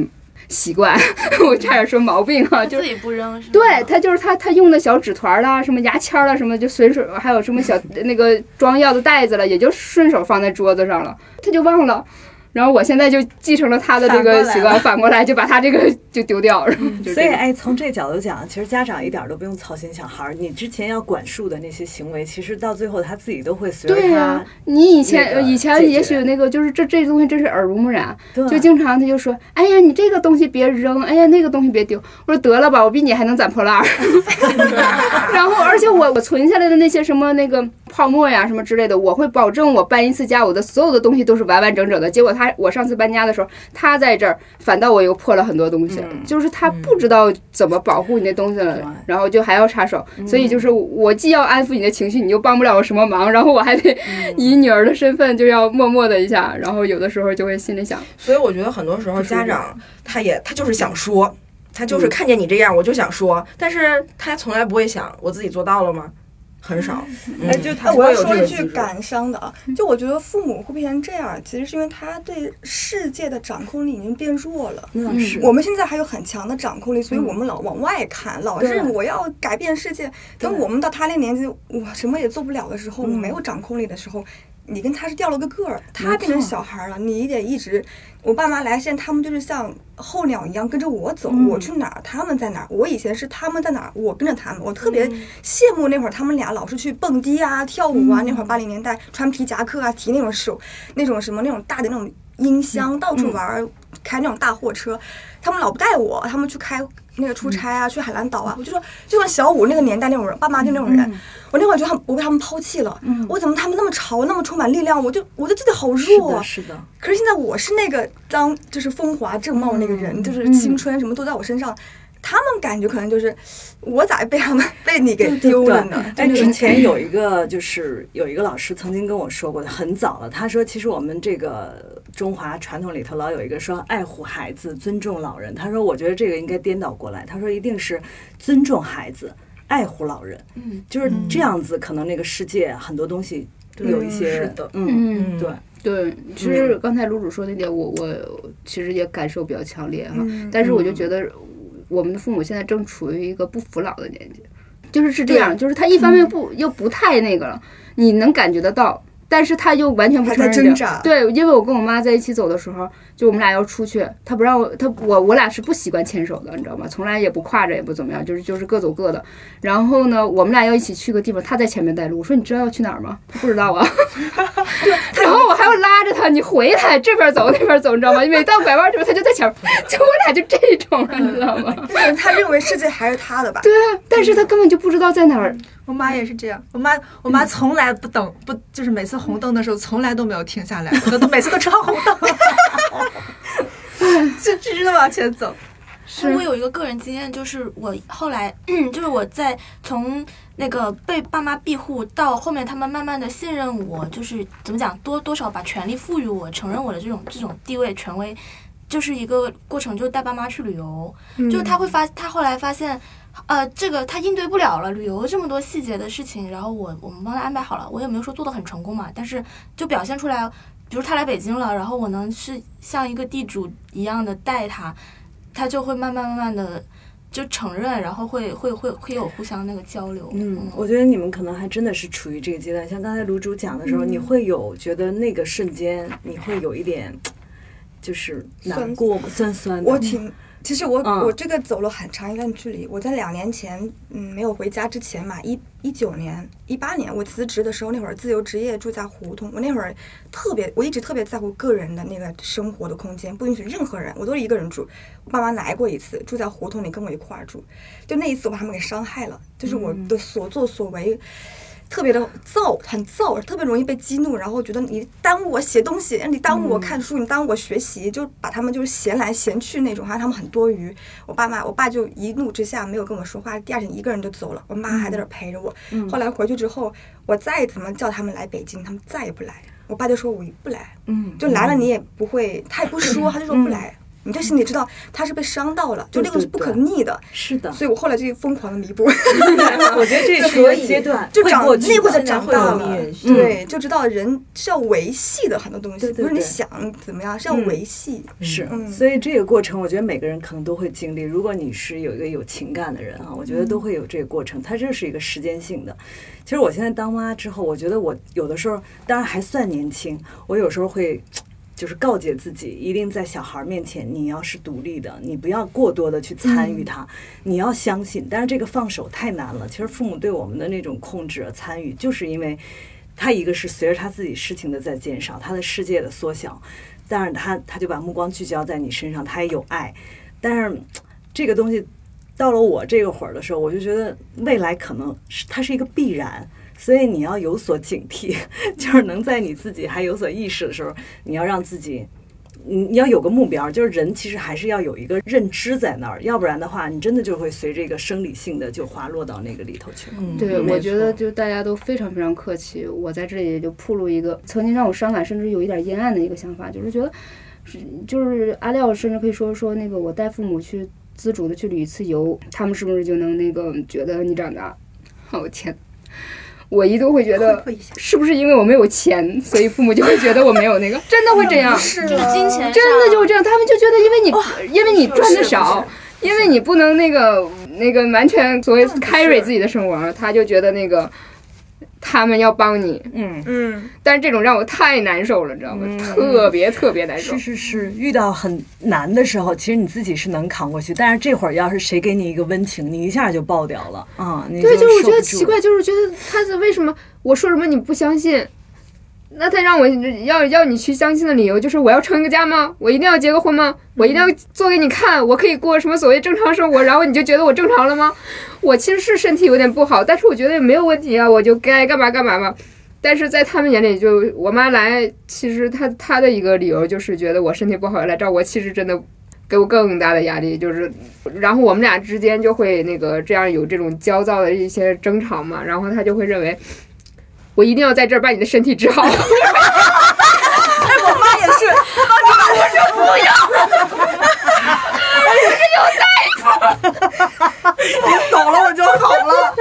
习惯，我差点说毛病啊，就自己不扔是吗？对他就是他，他用的小纸团啦，什么牙签啦，什么就随手，还有什么小那个装药的袋子了，也就顺手放在桌子上了，他就忘了。然后我现在就继承了他的这个习惯，反过来就把他这个就丢掉。所以哎，从这角度讲，其实家长一点都不用操心小孩儿。你之前要管束的那些行为，其实到最后他自己都会随着对呀、他。你以前、那个以前也许那个就是这这东西真是耳濡目染，就经常他就说，哎呀你这个东西别扔，哎呀那个东西别丢。我说得了吧，我比你还能攒破烂儿。然后而且我我存下来的那些什么那个泡沫呀什么之类的，我会保证我搬一次家，我的所有的东西都是完完整整的。结果他我上次搬家的时候，他在这儿，反倒我又破了很多东西，嗯就是他不知道怎么保护你的东西了，对然后就还要插手，所以就是我既要安抚你的情绪，你又帮不了我什么忙，然后我还得 以女儿的身份就要默默的一下，然后有的时候就会心里想，所以我觉得很多时候家长他也他就是想说，他就是看见你这样我就想说，但是他从来不会想我自己做到了吗？很少。哎，嗯。就他我要说一句感伤的啊，就我觉得父母会变成这样，其实是因为他对世界的掌控力已经变弱了。那是。我们现在还有很强的掌控力，所以我们老往外看，老是我要改变世界。等我们到他那年纪，我什么也做不了的时候，我没有掌控力的时候，你跟他是掉了个个儿，他变成小孩了，你得一直。我爸妈来，现在他们就是像候鸟一样跟着我走，我去哪儿他们在哪儿。我以前是他们在哪儿，我跟着他们，我特别羡慕那会儿他们俩老是去蹦迪啊、跳舞啊。那会儿八零年代穿皮夹克啊，提那种手那种什么那种大的那种音箱，到处玩儿，开那种大货车。他们老不带我，他们去开那个出差啊，去海南岛啊。我就说，就像小五那个年代那种人，爸妈就那种人。我那会儿觉得他们我被他们抛弃了，我怎么他们那么潮，那么充满力量，我就我就记得好弱啊的，。是的，可是现在我是那个当就是风华正茂那个人，就是青春什么都在我身上。他们感觉可能就是我咋被他们 被你给丢了呢？哎，之前有一个就是有一个老师曾经跟我说过的，很早了。他说，其实我们这个中华传统里头老有一个说爱护孩子、尊重老人。他说，我觉得这个应该颠倒过来。他说，一定是尊重孩子、爱护老人。嗯，就是这样子，可能那个世界很多东西有一些是的嗯，嗯，对，对，其实刚才卢主说那点，我我其实也感受比较强烈哈，嗯但是我就觉得我们的父母现在正处于一个不服老的年纪，就是是这样，就是他一方面不、又不太那个了，你能感觉得到。但是他又完全不还承认对，因为我跟我妈在一起走的时候，就我们俩要出去，他不让我，他我我俩是不习惯牵手的，你知道吗？从来也不挎着，也不怎么样，就是就是各走各的。然后呢，我们俩要一起去个地方，他在前面带路。我说你知道要去哪儿吗？他不知道啊。对然后我还要拉着他，你回来这边走那边走，你知道吗？每到拐弯时候，他就在前面，就我俩就这种了，你知道吗？就是他认为世界还是他的吧？对啊，但是他根本就不知道在哪儿。我妈也是这样，我妈我妈从来不等不，就是每次红灯的时候从来都没有停下来，都都每次都闯红灯，就直直的往前走。那我有一个个人经验，就是我后来，就是我在从那个被爸妈庇护到后面，他们慢慢的信任我，就是怎么讲，多多少把权利赋予我，承认我的这种这种地位权威，就是一个过程，就是带爸妈去旅游，就是他会发，他后来发现呃，这个他应对不了了，旅游这么多细节的事情，然后我我们帮他安排好了，我也没有说做的很成功嘛，但是就表现出来，比如他来北京了，然后我能是像一个地主一样的带他，他就会慢慢慢慢的就承认，然后会会会会有互相那个交流。嗯，我觉得你们可能还真的是处于这个阶段。像刚才卢主讲的时候，你会有觉得那个瞬间，你会有一点就是难过吗？酸酸的。我挺，其实我、嗯我这个走了很长一段距离。我在两年前，嗯，没有回家之前嘛，一一九年、一八年我辞职的时候，那会儿自由职业住在胡同，我那会儿特别，我一直特别在乎个人的那个生活的空间，不允许任何人，我都是一个人住。我爸妈来过一次，住在胡同里跟我一块儿住，就那一次我把他们给伤害了，就是我的所作所为。特别的躁，很躁，特别容易被激怒，然后觉得你耽误我写东西，你耽误我看书，你耽误我学习，就把他们就是闲来闲去那种，好像他们很多余。我爸妈，我爸就一怒之下没有跟我说话，第二天一个人就走了，我妈还在那儿陪着我。后来回去之后，我再怎么叫他们来北京，他们再也不来。我爸就说我不来，嗯，就来了你也不会，他也不说，他就说不来。你就心里知道他是被伤到了，就对对这个是不可逆的，是的。所以我后来就疯狂的弥补。我觉得这是一个阶段，就长内部的的。长大了对，就知道人是要维系的很多东西，不是你想怎么样，是要嗯维系。是嗯，所以这个过程，我觉得每个人可能都会经历。如果你是有一个有情感的人啊，我觉得都会有这个过程。它这是一个时间性的。其实我现在当妈之后，我觉得我有的时候，当然还算年轻，我有时候会。就是告诫自己，一定在小孩面前，你要是独立的，你不要过多的去参与他，你要相信。但是这个放手太难了。其实父母对我们的那种控制、参与，就是因为他一个是随着他自己事情的在减少，他的世界的缩小，但是他他就把目光聚焦在你身上，他也有爱，但是这个东西到了我这个会儿的时候，我就觉得未来可能是它是一个必然。所以你要有所警惕，就是能在你自己还有所意识的时候，你要让自己，你你要有个目标，就是人其实还是要有一个认知在那儿，要不然的话，你真的就会随这个生理性的就滑落到那个里头去了。嗯对，我觉得就大家都非常非常客气。我在这里就铺露一个曾经让我伤感，甚至有一点阴暗的一个想法，就是觉得，是就是阿廖甚至可以说说那个我带父母去自主的去旅一次游，他们是不是就能那个觉得你长大？哦天，我一度会觉得是不是因为我没有钱，所以父母就会觉得我没有那个，真的会这样。是就是金钱真的就这样，他们就觉得因为你、因为你赚的少，因为你不能那个那个完全所谓 carry 自己的生活，他就觉得那个他们要帮你，嗯，嗯，但是这种让我太难受了，你知道吗？嗯特别特别难受是。是是，遇到很难的时候，其实你自己是能扛过去，但是这会儿要是谁给你一个温情，你一下就爆掉了啊！你对，就是我觉得奇怪，就是觉得他是为什么我说什么你不相信？那他让我要要你去相亲的理由就是我要成一个家吗？我一定要结个婚吗？我一定要做给你看，我可以过什么所谓正常生活，然后你就觉得我正常了吗？我其实是身体有点不好，但是我觉得也没有问题啊，我就该干嘛干嘛嘛。但是在他们眼里就，我妈来，其实她她的一个理由就是觉得我身体不好来照我，其实真的给我更大的压力，就是，然后我们俩之间就会那个这样有这种焦躁的一些争吵嘛，然后他就会认为我一定要在这儿把你的身体治好。我妈也是，走了我就好了。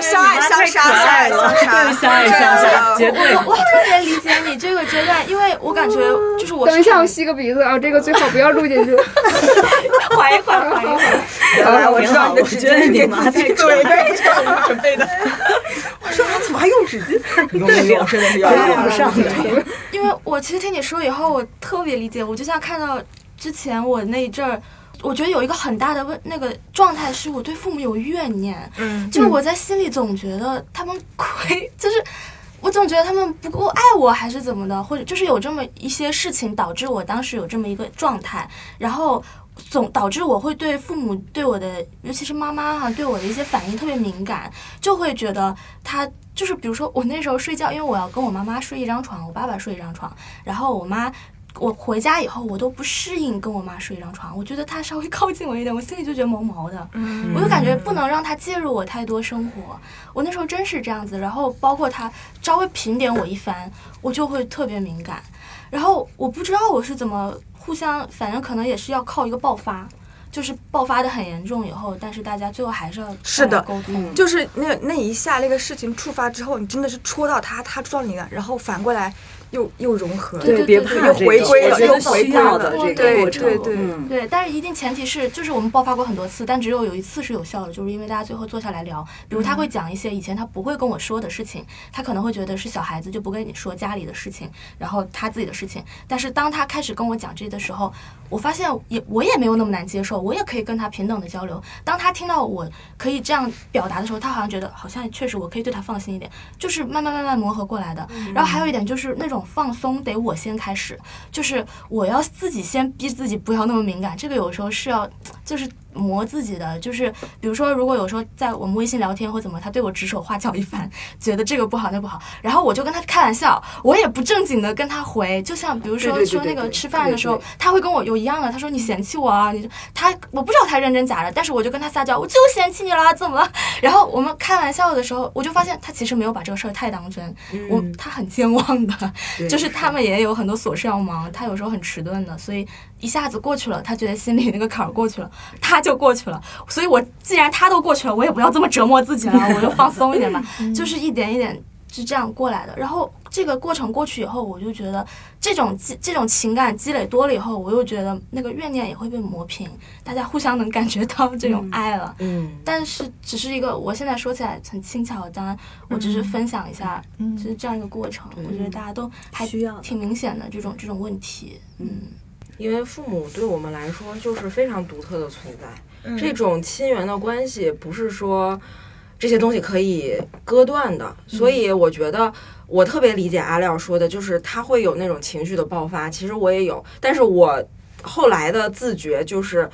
相爱相杀，相爱相杀，相爱相杀，绝对。我特别理解你这个阶段，因为我感觉就是我等一下，我吸个鼻子啊，这个最好不要录进去。缓一缓，缓一缓。来，我知道，我你的纸巾觉得你妈太可爱了，准备的。我说他怎么还用纸巾？对用真的是要用用不上的。因为我其实听你说以后，我特别理解。我就像看到之前我那一阵儿，我觉得有一个很大的问那个状态，是我对父母有怨念。嗯，就是我在心里总觉得他们亏，就是我总觉得他们不够爱我，还是怎么的，或者就是有这么一些事情导致我当时有这么一个状态，然后总导致我会对父母对我的，尤其是妈妈哈、对我的一些反应特别敏感，就会觉得他就是比如说我那时候睡觉，因为我要跟我妈妈睡一张床，我爸爸睡一张床，然后我妈。我回家以后，我都不适应跟我妈睡一张床，我觉得她稍微靠近我一点，我心里就觉得毛毛的。我就感觉不能让她介入我太多生活。我那时候真是这样子，然后包括她稍微评点我一番，我就会特别敏感。然后我不知道我是怎么互相，反正可能也是要靠一个爆发。就是爆发的很严重以后，但是大家最后还是要是的沟通。就是那那一下那个事情触发之后，你真的是戳到他，他戳到你了，然后反过来又又融合了。对别对怕这个，回归了又回需归了要的这个过程，对对，但是一定前提是，就是我们爆发过很多次，但只有有一次是有效的，就是因为大家最后坐下来聊，比如他会讲一些以前他不会跟我说的事情，他可能会觉得是小孩子就不跟你说家里的事情，然后他自己的事情，但是当他开始跟我讲这些的时候，我发现也我也没有那么难接受，我也可以跟他平等的交流。当他听到我可以这样表达的时候，他好像觉得好像确实我可以对他放心一点，就是慢慢慢慢磨合过来的。然后还有一点就是那种放松得我先开始，就是我要自己先逼自己不要那么敏感，这个有时候是要就是磨自己的，就是比如说如果有时候在我们微信聊天或怎么，他对我指手画脚一番，觉得这个不好那不好，然后我就跟他开玩笑，我也不正经的跟他回，就像比如说说那个吃饭的时候他会跟我有一样的，他说你嫌弃我啊，你就他我不知道他认真假的，但是我就跟他撒娇，我就嫌弃你了，怎么了？然后我们开玩笑的时候，我就发现他其实没有把这个事儿太当真，我他很健忘的，就是他们也有很多琐事要忙，他有时候很迟钝的，所以一下子过去了，他觉得心里那个坎儿过去了，他就过去了。所以我既然他都过去了，我也不要这么折磨自己了，我就放松一点吧，就是一点一点是这样过来的。然后这个过程过去以后，我就觉得这种积这种情感积累多了以后，我又觉得那个怨念也会被磨平，大家互相能感觉到这种爱了。嗯，但是只是一个，我现在说起来很轻巧，当然我只是分享一下，就是这样一个过程。我觉得大家都还需要挺明显的这种这种问题，嗯，因为父母对我们来说就是非常独特的存在，嗯这种亲缘的关系不是说这些东西可以割断的，所以我觉得我特别理解阿廖说的，就是他会有那种情绪的爆发，其实我也有，但是我后来的自觉就是。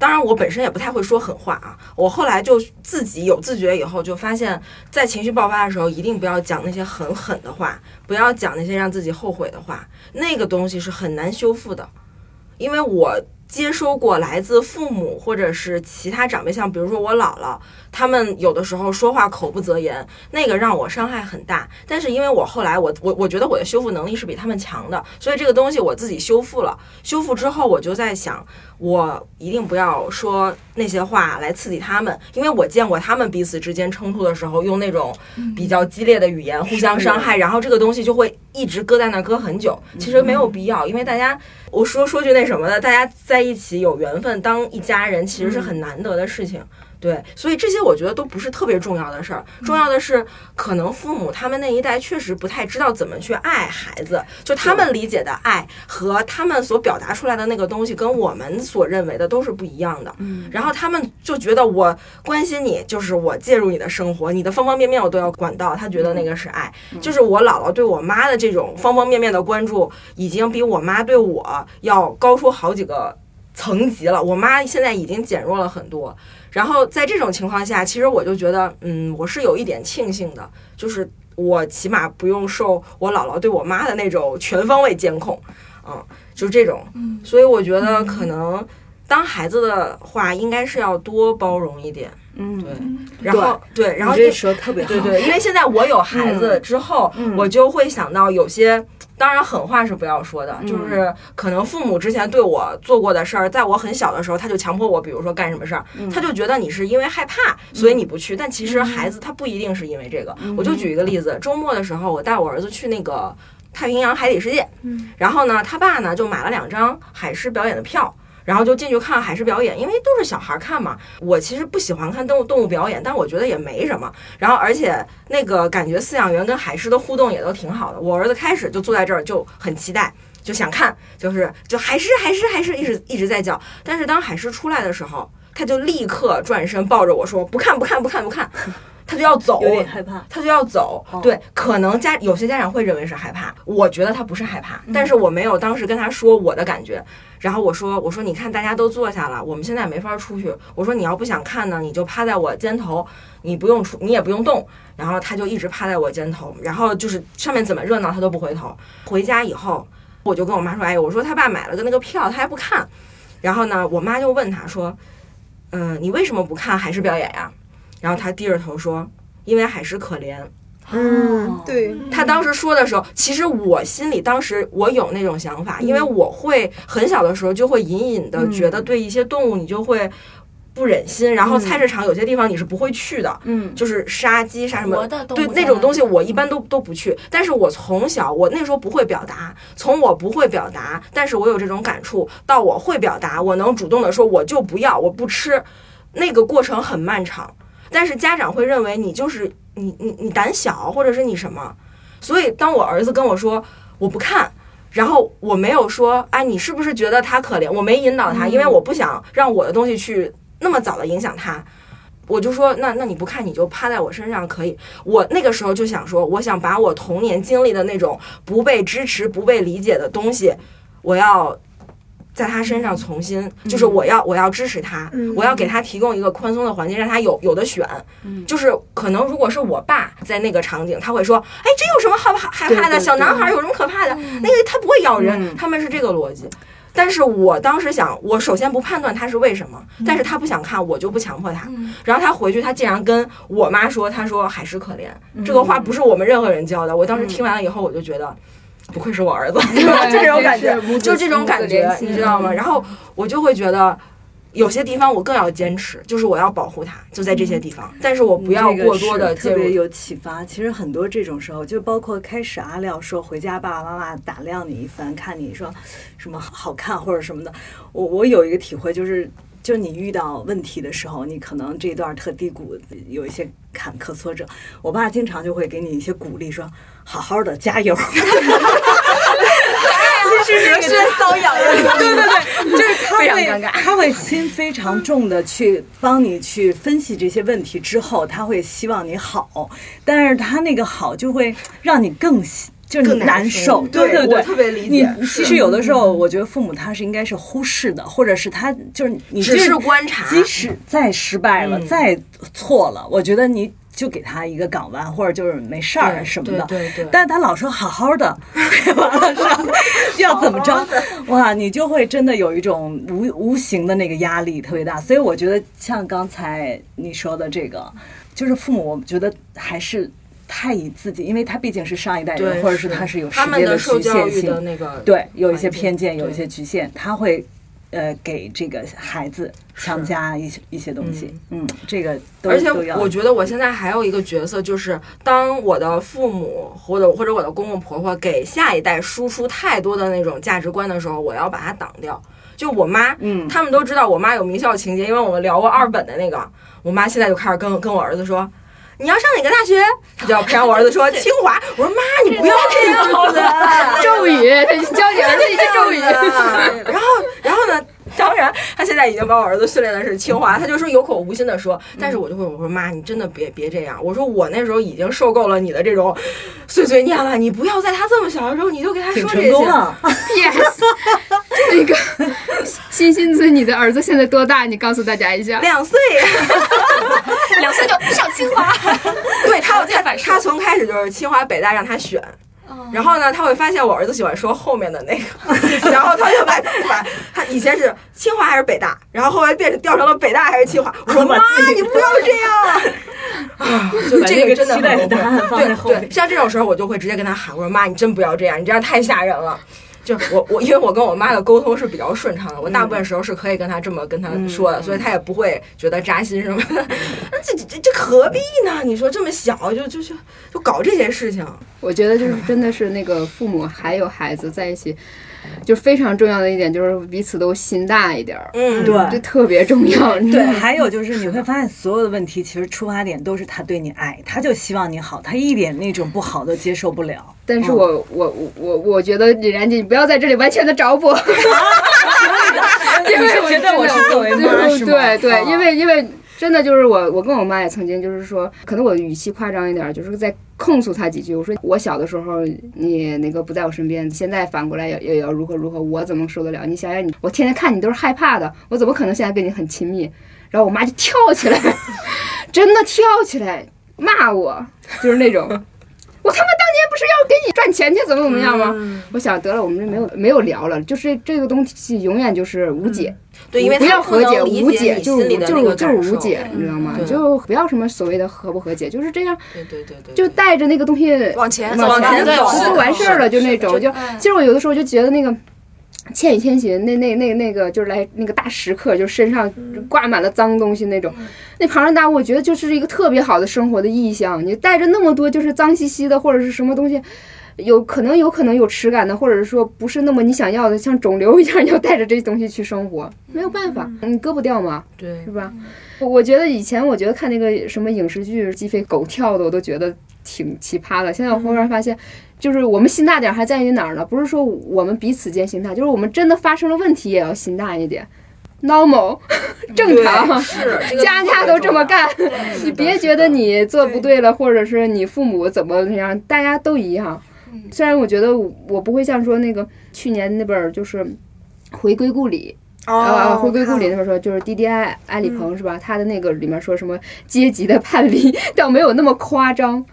当然，我本身也不太会说狠话啊。我后来就自己有自觉以后，就发现，在情绪爆发的时候，一定不要讲那些很狠的话，不要讲那些让自己后悔的话。那个东西是很难修复的。因为我接收过来自父母或者是其他长辈，像比如说我姥姥，他们有的时候说话口不择言，那个让我伤害很大。但是因为我后来我我我觉得我的修复能力是比他们强的，所以这个东西我自己修复了。修复之后，我就在想，我一定不要说那些话来刺激他们，因为我见过他们彼此之间冲突的时候，用那种比较激烈的语言互相伤害，然后这个东西就会一直搁在那儿搁很久。其实没有必要，因为大家我说说句那什么的，大家在一起有缘分，当一家人其实是很难得的事情。对，所以这些我觉得都不是特别重要的事儿，重要的是可能父母他们那一代确实不太知道怎么去爱孩子，就他们理解的爱和他们所表达出来的那个东西跟我们所认为的都是不一样的。嗯，然后他们就觉得我关心你，就是我介入你的生活，你的方方面面我都要管到，他觉得那个是爱。就是我姥姥对我妈的这种方方面面的关注，已经比我妈对我要高出好几个层级了。我妈现在已经减弱了很多。然后在这种情况下，其实我就觉得，嗯，我是有一点庆幸的，就是我起码不用受我姥姥对我妈的那种全方位监控，嗯，就是这种。所以我觉得可能当孩子的话，应该是要多包容一点。嗯，对，然后对，然后因你这说特别好，对对，因为现在我有孩子之后，嗯。我就会想到有些。当然，狠话是不要说的，嗯就是可能父母之前对我做过的事儿，在我很小的时候，他就强迫我，比如说干什么事儿，嗯他就觉得你是因为害怕，所以你不去。但其实孩子他不一定是因为这个。嗯我就举一个例子，周末的时候，我带我儿子去那个太平洋海底世界，然后呢，他爸呢就买了两张海狮表演的票。然后就进去看海狮表演，因为都是小孩看嘛。我其实不喜欢看动物动物表演，但我觉得也没什么。然后而且那个感觉饲养员跟海狮的互动也都挺好的。我儿子开始就坐在这儿就很期待，就想看，就是就海狮海狮海狮一直一直在叫。但是当海狮出来的时候，他就立刻转身抱着我说不看不看不看不看，他就要走。有点害怕。他就要走。哦对，可能家有些家长会认为是害怕，我觉得他不是害怕，嗯但是我没有当时跟他说我的感觉。然后我说，我说你看大家都坐下了，我们现在没法出去。我说你要不想看呢，你就趴在我肩头，你不用出，你也不用动。然后他就一直趴在我肩头，然后就是上面怎么热闹他都不回头。回家以后，我就跟我妈说，哎，我说他爸买了个那个票，他还不看。然后呢，我妈就问他说，嗯、你为什么不看海狮表演呀？然后他低着头说，因为海狮可怜。嗯，对，他当时说的时候，其实我心里当时我有那种想法，因为我会很小的时候就会隐隐的觉得对一些动物你就会不忍心，然后菜市场有些地方你是不会去的，嗯就是杀鸡杀什么对那那种东西，我一般都都不去。但是我从小，我那时候不会表达，从我不会表达，但是我有这种感触，到我会表达，我能主动的说我就不要，我不吃，那个过程很漫长。但是家长会认为你就是你你你胆小，或者是你什么。所以当我儿子跟我说我不看。然后我没有说，哎，你是不是觉得他可怜？我没引导他，因为我不想让我的东西去那么早的影响他。我就说，那那你不看，你就趴在我身上可以。我那个时候就想说，我想把我童年经历的那种不被支持、不被理解的东西，我要在他身上重新，就是我要我要支持他，我要给他提供一个宽松的环境，让他有有的选。就是可能如果是我爸在那个场景，他会说，哎，这有什么好害害怕的？小男孩有什么可怕的？那个他不会咬人，他们是这个逻辑。但是我当时想，我首先不判断他是为什么，但是他不想看，我就不强迫他。然后他回去，他竟然跟我妈说，他说海狮可怜，这个话不是我们任何人教的。我当时听完了以后，我就觉得。不愧是我儿子，就这种感觉就这种感觉你知道吗？然后我就会觉得，有些地方我更要坚持，就是我要保护他，就在这些地方，但是我不要过多的介入。特别有启发。其实很多这种时候，就包括开始阿廖说回家爸爸妈妈打量你一番，看你说什么好看或者什么的，我我有一个体会就是。就你遇到问题的时候，你可能这段特低谷，有一些坎坷挫折，我爸经常就会给你一些鼓励，说好好的加油。其实这个瘙痒痒。对对对，就是他会他会心非常重的去帮你去分析这些问题之后，他会希望你好，但是他那个好就会让你更喜就是更难难受，对对，对我特别理解你其实有的时候，我觉得父母他是应该是忽视的，或者是他就是你只就是观察即使再失败了，嗯再错了，我觉得你。就给他一个港湾，或者就是没事儿什么的，对对对但是他老说好好的，完了要怎么着？哇，你就会真的有一种无无形的那个压力特别大。所以我觉得像刚才你说的这个，就是父母，我觉得还是太以自己，因为他毕竟是上一代人，对，或者是他是有世他们的受局教育的那个对，有一些偏见，有一些局限，他会。呃，给这个孩子强加一些一些东西，嗯，这个都而且都我觉得我现在还有一个角色，就是当我的父母或者或者我的公公婆婆给下一代输出太多的那种价值观的时候，我要把它挡掉。就我妈，嗯他们都知道我妈有名校情节，因为我们聊过二本的那个，我妈现在就开始跟跟我儿子说。你要上哪个大学？他就要培养我儿子说清华。我说妈，你不要这样子。咒语，他教你儿子一些咒语。然后，然后呢？当然，他现在已经把我儿子训练的是清华，他就说有口无心的说，但是我就会我说妈，你真的别别这样。我说我那时候已经受够了你的这种碎碎念了，你不要在他这么小的时候你就给他挺说这些。成功了。Yes，那个欣欣子，你的儿子现在多大？你告诉大家一下。两岁，两岁就上清华，对他他条件反他从开始就是清华北大让他选。然后呢，他会发现我儿子喜欢说后面的那个，然后他就把把他以前是清华还是北大，然后后来变成调成了北大还是清华。我说妈，你不要这样啊！就这个真的对对，像这种时候我就会直接跟他喊，我说妈，你真不要这样，你这样太吓人了。就我我因为我跟我妈的沟通是比较顺畅的，我大部分时候是可以跟她这么跟她说的，所以她也不会觉得扎心什么的。那这这这何必呢？你说这么小就就就就搞这些事情，我觉得就是真的是那个父母还有孩子在一起，就非常重要的一点就是彼此都心大一点儿，嗯，对这特别重要。对，还有就是你会发现，所有的问题其实出发点都是他对你爱，他就希望你好，他一点那种不好都接受不了。但是我我我我我觉得李然姐，你不要在这里完全的找我，因为我觉得我是作为妈？对对，啊因为因为真的就是我，我跟我妈也曾经就是说，可能我语气夸张一点，就是在控诉她几句。我说我小的时候你那个不在我身边，现在反过来也也要如何如何，我怎么受得了？你想想你，我天天看你都是害怕的，我怎么可能现在跟你很亲密？然后我妈就跳起来，真的跳起来骂我，就是那种。我他妈当年不是要给你赚钱去，怎么怎么样吗？我想得了，我们这没有没有聊了，就是这个东西永远就是无解。对，因为不要和解，无解就是就是就是无解，你知道吗？就不要什么所谓的和不和解，就是这样，对对对对，就带着那个东西往前往往前走走就完事儿了，就那种。就嗯其实我有的时候就觉得那个。《千与千寻》那那那那个就是来那个大食客，就身上挂满了脏东西那种，那庞然大物，我觉得就是一个特别好的生活的意象。你带着那么多就是脏兮兮的或者是什么东西，有可能有可能有耻感的，或者是说不是那么你想要的，像肿瘤一样，你要带着这些东西去生活，没有办法，你割不掉嘛。对是吧？我我觉得以前我觉得看那个什么影视剧鸡飞狗跳的，我都觉得挺奇葩的。现在我忽然发现，就是我们心大点儿还在于哪儿呢？不是说我们彼此间心大，就是我们真的发生了问题也要心大一点，normal 正常。是 家家都这么干，你别觉得你做不对了，或者是你父母怎么样，大家都一样。虽然我觉得我不会像说那个去年那本儿就是《回归故里》。呃，回归故里那本说，就是 DDI 艾里鹏是吧？他的那个里面说什么阶级的叛离，倒没有那么夸张。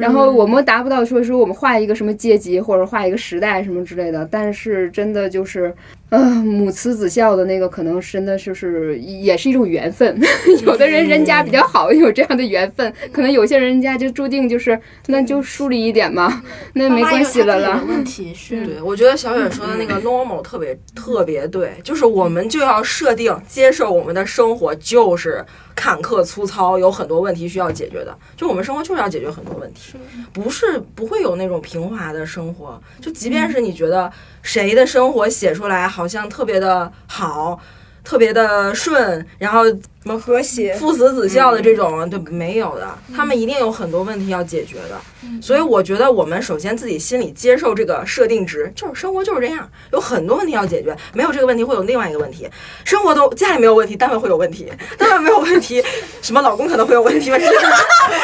然后我们达不到说说我们画一个什么阶级或者画一个时代什么之类的，但是真的就是，呃，母慈子孝的那个可能真的就是也是一种缘分。有的人人家比较好，有这样的缘分，可能有些人家就注定就是那就疏离一点嘛，那没关系了啦。问题是，对，我觉得小远说的那个 normal 特别特别对，就是我们就要设定接受我们的生活就是坎坷粗糙，有很多问题需要解决的，就我们生活就是要解决很多问题，不是不会有那种平滑的生活。就即便是你觉得谁的生活写出来好好像特别的好，特别的顺，然后什么和谐。父慈子孝的这种，对，没有的，他们一定有很多问题要解决的。所以我觉得我们首先自己心里接受这个设定值，就是生活就是这样，有很多问题要解决，没有这个问题会有另外一个问题。生活都家里没有问题，单位会有问题，单位没有问题，什么老公可能会有问题，反 正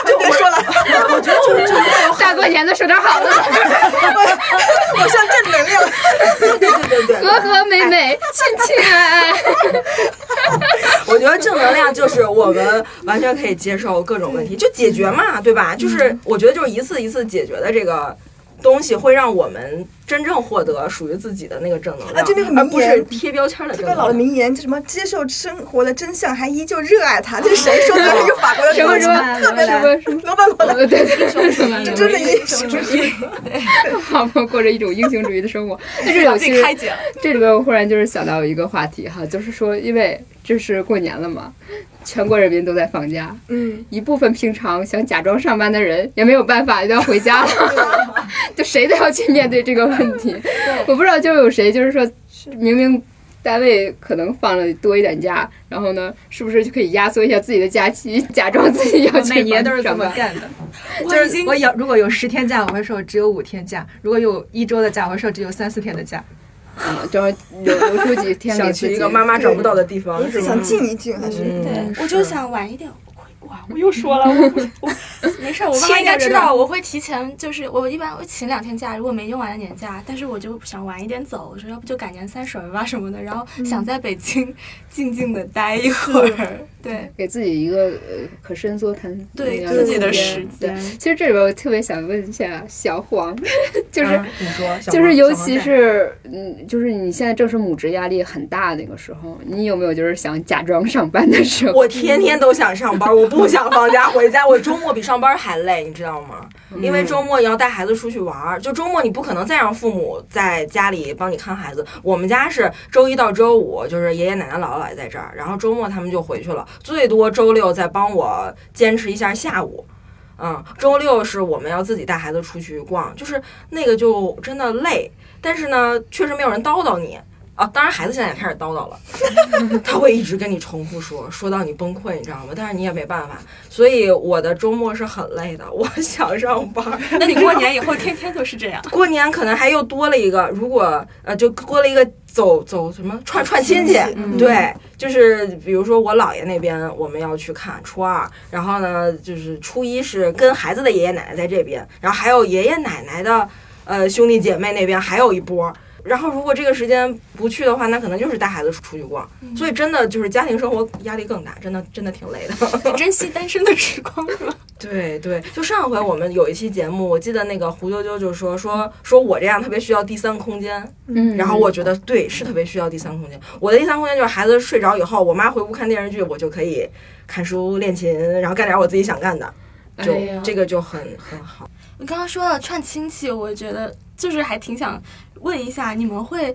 就别说了。我觉得就是就是会有大过年的说点好的，好像正能量。对对对对，和和美美，亲亲爱爱。我觉得正能量就是我们完全可以接受各种问题，就解决嘛，对吧？就是我觉得就是一次一次解决的这个东西，会让我们真正获得属于自己的那个正能量，而不是贴标签的特别老的。名言，就什么接受生活的真相，还依旧热爱它。这是谁说的？一个法国的什么什么特别什么什么罗曼罗兰，对这真的英雄主义。好吧，过着一种英雄主义的生活。那这有自其实己开解了。这里边我忽然就是想到一个话题哈，就是说，因为这是过年了嘛，全国人民都在放假，嗯，一部分平常想假装上班的人也没有办法，都要回家了，就谁都要去面对这个问题。我不知道就有谁就是说，明明。单位可能放了多一点假，然后呢，是不是就可以压缩一下自己的假期，假装自己要去每年都是这？么干的。就是我有如果有十天假，我会说只有五天假；如果有一周的假，我会说只有三四天的假。嗯，正好留留出几天想。去一个妈妈找不到的地方，是吗想？静一静，还是嗯对，我就想晚一点我又说了，我不我 没事儿，我妈妈应该知道，我会提前，就是我一般会请两天假，如果没用完的年假，但是我就想晚一点走，我说要不就改年三十儿吧什么的，然后想在北京 静静的待一会儿，对给自己一个呃可伸缩弹对自己的空间时对间。其实这里边我特别想问一下小黄，就是、嗯你说，就是尤其是嗯，就是你现在正是母职压力很大那个时候，你有没有就是想假装上班的时候？我天天都想上班，我不想放假回家。我周末比上班还累，你知道吗？因为周末你要带孩子出去玩儿，就周末你不可能再让父母在家里帮你看孩子。我们家是周一到周五，就是爷爷奶奶姥姥姥爷在这儿，然后周末他们就回去了，最多周六再帮我坚持一下下午。嗯，周六是我们要自己带孩子出去逛，就是那个就真的累，但是呢，确实没有人叨叨你。啊，当然孩子现在也开始叨叨了，他会一直跟你重复说，说到你崩溃，你知道吗？但是你也没办法，所以我的周末是很累的，我想上班。那你过年以后天天都是这样？过年可能还又多了一个，如果呃，就多了一个走走什么串串亲戚，对，就是比如说我姥爷那边我们要去看初二，然后呢，就是初一是跟孩子的爷爷奶奶在这边，然后还有爷爷奶奶的呃兄弟姐妹那边还有一波。然后如果这个时间不去的话，那可能就是带孩子出去逛。所以真的就是家庭生活压力更大，真的真的挺累的。珍惜单身的时光，是吧？对对，就上回我们有一期节目，我记得那个胡啾啾就说说说我这样特别需要第三空间，嗯，然后我觉得对，是特别需要第三空间。我的第三空间就是孩子睡着以后，我妈回屋看电视剧，我就可以看书、练琴，然后干点我自己想干的，就、这个就很很好。你刚刚说到串亲戚，我觉得就是还挺想问一下，你们会，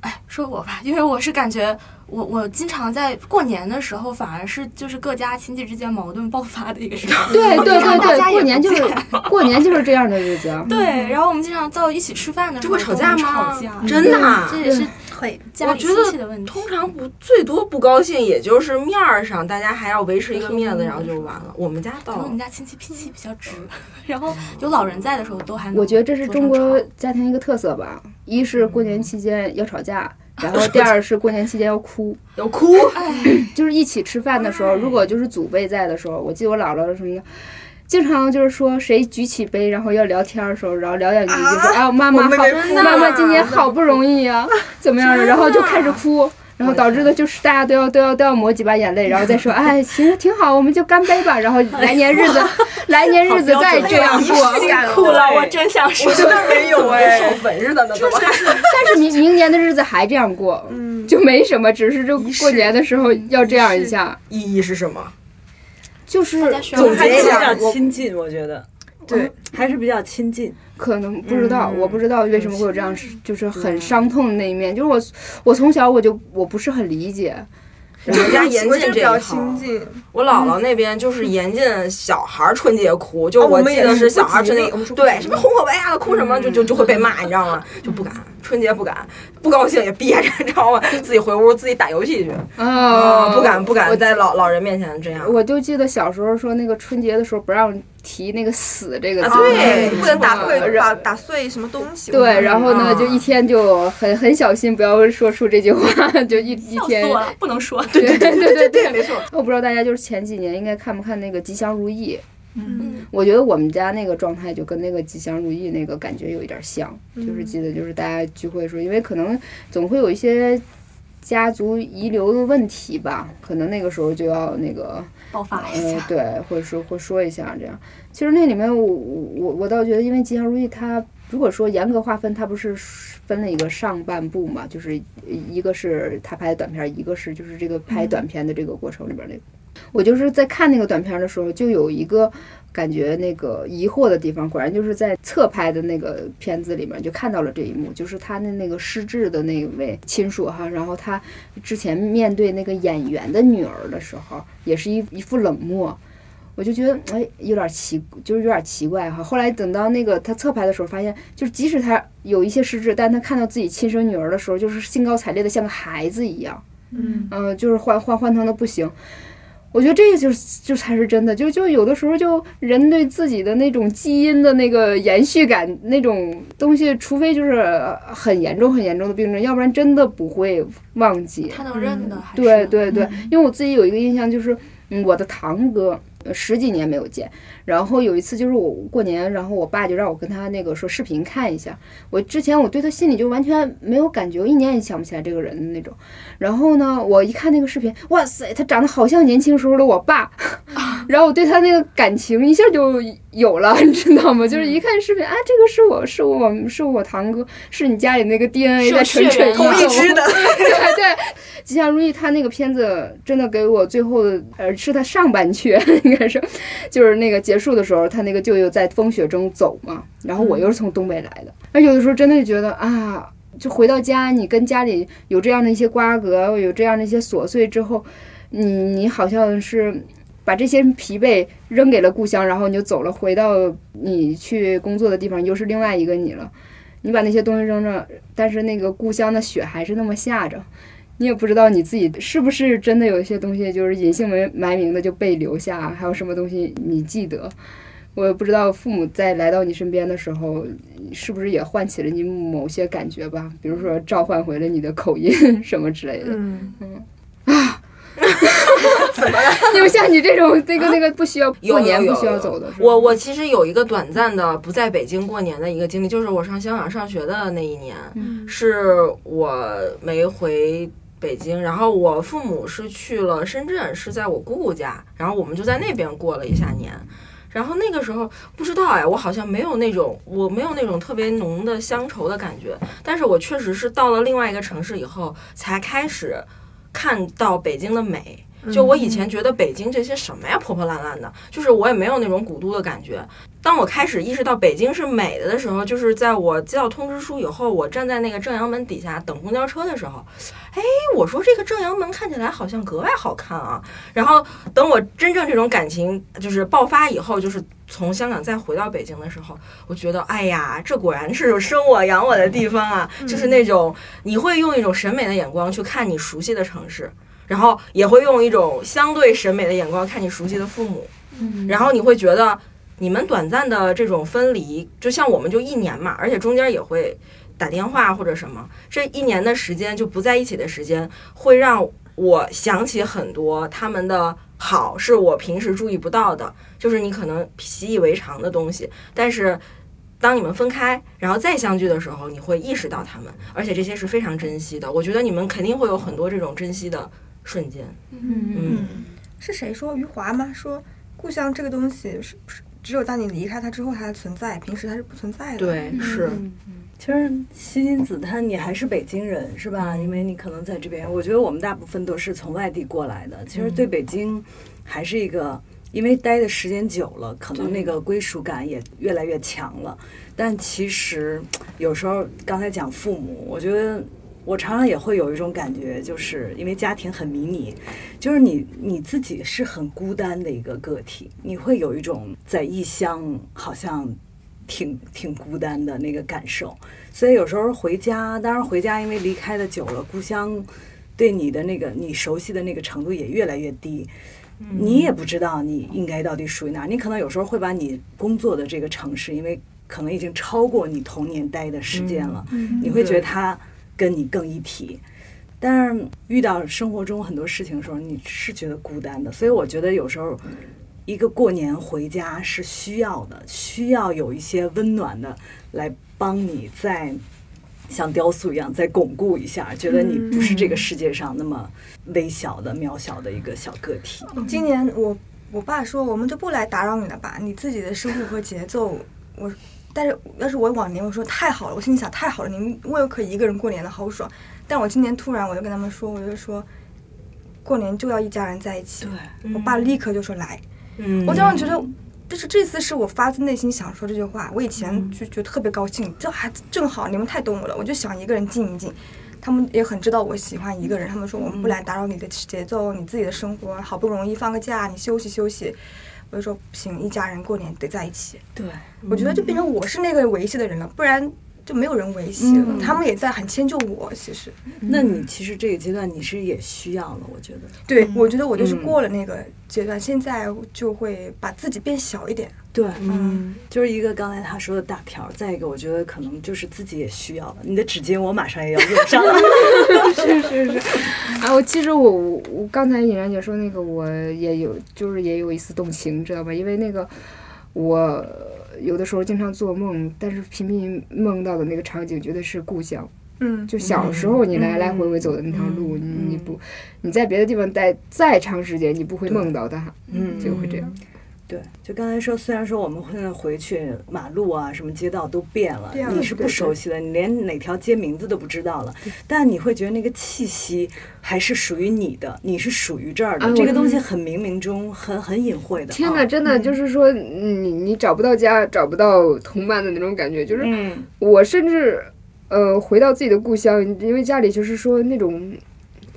哎，说我吧，因为我是感觉我我经常在过年的时候，反而是就是各家亲戚之间矛盾爆发的一个时候。对对对对，大家过年就是 过年就是这样的日子啊。对，然后我们经常到一起吃饭的时候这会吵架吗？吵架，真的啊？这也是会家里我觉得亲戚的问题。通常不最多不高兴，也就是面儿上大家还要维持一个面子，然后就完了。我们家倒可能我们家亲戚脾气比较直，然后有老人在的时候都还能我觉得这是中国家庭一个特色吧，一是过年期间要吵架，然后第二是过年期间要哭，要哭，哎，就是一起吃饭的时候，如果就是祖辈在的时候，我记得我姥姥什么的。经常就是说谁举起杯，然后要聊天的时候，然后聊两句就说：“啊，妈妈好，妈妈今年好不容易呀、怎么样的？”然后就开始哭，然后导致的就是大家都要都要都要抹几把眼泪，然后再说：“哎，行，挺好，我们就干杯吧。”然后来年日子，来年日子再这样过。辛苦了，我真想说，真的没有哎？但是明明年的日子还这样过，就没什么，只是就过年的时候要这样一下，意义是什么？就是总还是结一下，我亲近，我觉得对，还是比较亲近。可能不知道，嗯我不知道为什么会有这样，就是很伤痛的那一面。就是我，我从小我就我不是很理解，我们家严禁这一套亲。近，我姥姥那边就是严禁小孩儿春节哭，就哦我记得是小孩儿春节对什么红口白牙的哭什么就就就会被骂，你知道吗？就不敢春节不敢，不高兴也憋着，你知道吗？自己回屋自己打游戏去啊啊，不敢不我敢在老老人面前这样。我就记得小时候说那个春节的时候不让提那个死这个啊字，对不能打碎打打碎什么东西。对，然后呢啊就一天就很很小心，不要说出这句话，就一一笑死天不能说。对对对对对，没错。我不知道大家就是前几年应该看不看那个吉祥如意。嗯，我觉得我们家那个状态就跟那个吉祥如意那个感觉有一点像，就是记得就是大家聚会的时候，因为可能总会有一些家族遗留的问题吧，可能那个时候就要那个爆发一下，，呃对，或者说会说一下这样。其实那里面我我我倒觉得，因为吉祥如意它如果说严格划分，它不是分了一个上半部嘛，就是一个是他拍的短片，一个是就是这个拍短片的这个过程里边那个。我就是在看那个短片的时候，就有一个感觉那个疑惑的地方，果然就是在侧拍的那个片子里面就看到了这一幕，就是他的那个失智的那位亲属哈，然后他之前面对那个演员的女儿的时候，也是一一副冷漠。我就觉得哎，有点奇，就是有点奇怪哈。后来等到那个他侧拍的时候，发现就是即使他有一些失智，但他看到自己亲生女儿的时候，就是兴高采烈的像个孩子一样。嗯嗯、就是欢欢欢腾的不行。我觉得这个就是就才是真的，就就有的时候就人对自己的那种基因的那个延续感那种东西，除非就是呃很严重很严重的病症，要不然真的不会忘记。他能认的还是对对对，因为我自己有一个印象就是，嗯，我的堂哥。呃十几年没有见，然后有一次就是我过年，然后我爸就让我跟他那个说视频看一下。我之前我对他心里就完全没有感觉，我一年也想不起来这个人的那种。然后呢，我一看那个视频，哇塞，他长得好像年轻时候的我爸，然后我对他那个感情一下就有了，你知道吗？就是一看视频啊，这个是我是我是我堂哥，是你家里那个 DNA 在蠢蠢欲动，同一只的，对对，吉祥如意他那个片子真的给我最后的呃是他上半阙 应该是，就是那个结束的时候，他那个舅舅在风雪中走嘛，然后我又是从东北来的，而有的时候真的就觉得啊。就回到家，你跟家里有这样的一些瓜葛，有这样的一些琐碎之后，你你好像是把这些疲惫扔给了故乡，然后你就走了，回到你去工作的地方，又是另外一个你了。你把那些东西扔着，但是那个故乡的雪还是那么下着，你也不知道你自己是不是真的有一些东西就是隐姓埋埋名的就被留下，还有什么东西你记得。我也不知道父母在来到你身边的时候，是不是也唤起了你某些感觉吧？比如说召唤回了你的口音什么之类的。嗯，嗯啊，怎么了？就像你这种那个那个不需要过年不需要走的？我我其实有一个短暂的不在北京过年的一个经历，就是我上香港上学的那一年，是我没回北京，然后我父母是去了深圳，是在我姑姑家，然后我们就在那边过了一下年。然后那个时候不知道哎，我好像没有那种我没有那种特别浓的乡愁的感觉，但是我确实是到了另外一个城市以后，才开始看到北京的美。就我以前觉得北京这些什么呀破破烂烂的，就是我也没有那种古都的感觉。当我开始意识到北京是美的的时候，就是在我接到通知书以后，我站在那个正阳门底下等公交车的时候，哎，我说这个正阳门看起来好像格外好看啊。然后等我真正这种感情就是爆发以后，就是从香港再回到北京的时候，我觉得，哎呀，这果然是生我养我的地方啊！就是那种你会用一种审美的眼光去看你熟悉的城市。然后也会用一种相对审美的眼光看你熟悉的父母，然后你会觉得你们短暂的这种分离，就像我们就一年嘛，而且中间也会打电话或者什么，这一年的时间就不在一起的时间，会让我想起很多他们的好，是我平时注意不到的，就是你可能习以为常的东西，但是。当你们分开，然后再相聚的时候，你会意识到他们，而且这些是非常珍惜的。我觉得你们肯定会有很多这种珍惜的瞬间。嗯，是谁说余华吗？说故乡这个东西是是只有当你离开它之后它才存在，平时它是不存在的。对，是。其实西金子他你还是北京人是吧？因为你可能在这边，我觉得我们大部分都是从外地过来的。其实对北京还是一个。因为待的时间久了，可能那个归属感也越来越强了。但其实有时候，刚才讲父母，我觉得我常常也会有一种感觉，就是因为家庭很迷你，就是你你自己是很孤单的一个个体，你会有一种在异乡好像挺挺孤单的那个感受。所以有时候回家，当然回家，因为离开的久了，故乡对你的那个你熟悉的那个程度也越来越低。你也不知道你应该到底属于哪，你可能有时候会把你工作的这个城市，因为可能已经超过你童年待的时间了，你会觉得它跟你更一体。但是遇到生活中很多事情的时候，你是觉得孤单的。所以我觉得有时候一个过年回家是需要的，需要有一些温暖的来帮你在。像雕塑一样，再巩固一下，觉得你不是这个世界上那么微小的、渺小的一个小个体。今年我我爸说，我们就不来打扰你了吧，你自己的生活和节奏。我，但是要是我往年我说太好了，我心里想太好了，你们我又可以一个人过年了，好爽。但我今年突然我就跟他们说，我就说，过年就要一家人在一起。对，我爸立刻就说来。嗯，我当时觉得。就是这次是我发自内心想说这句话，我以前就觉得特别高兴，这还正好你们太懂我了，我就想一个人静一静。他们也很知道我喜欢一个人，他们说我们不来打扰你的节奏，你自己的生活，好不容易放个假，你休息休息。我就说不行，一家人过年得在一起。对，我觉得就变成我是那个维系的人了，不然。就没有人维系了，他们也在很迁就我。其实，那你其实这个阶段你是也需要了，我觉得。对，我觉得我就是过了那个阶段，现在就会把自己变小一点。对，嗯，就是一个刚才他说的大条，再一个我觉得可能就是自己也需要了。你的纸巾我马上也要用上 了。是是是。啊，我其实我我刚才尹然姐说那个我也有，就是也有一丝动情，知道吧？因为那个我。有的时候经常做梦，但是频频梦到的那个场景，觉得是故乡。嗯，就小时候你来来回回走的那条路，你不你在别的地方待再长时间，你不会梦到它。嗯，就会这样。对，就刚才说，虽然说我们现在回去，马路啊，什么街道都变了，你是不熟悉的，你连哪条街名字都不知道了，但你会觉得那个气息还是属于你的，你是属于这儿的，这个东西很冥冥中很很隐晦的。天哪，真的就是说，你你找不到家，找不到同伴的那种感觉，就是我甚至呃回到自己的故乡，因为家里就是说那种。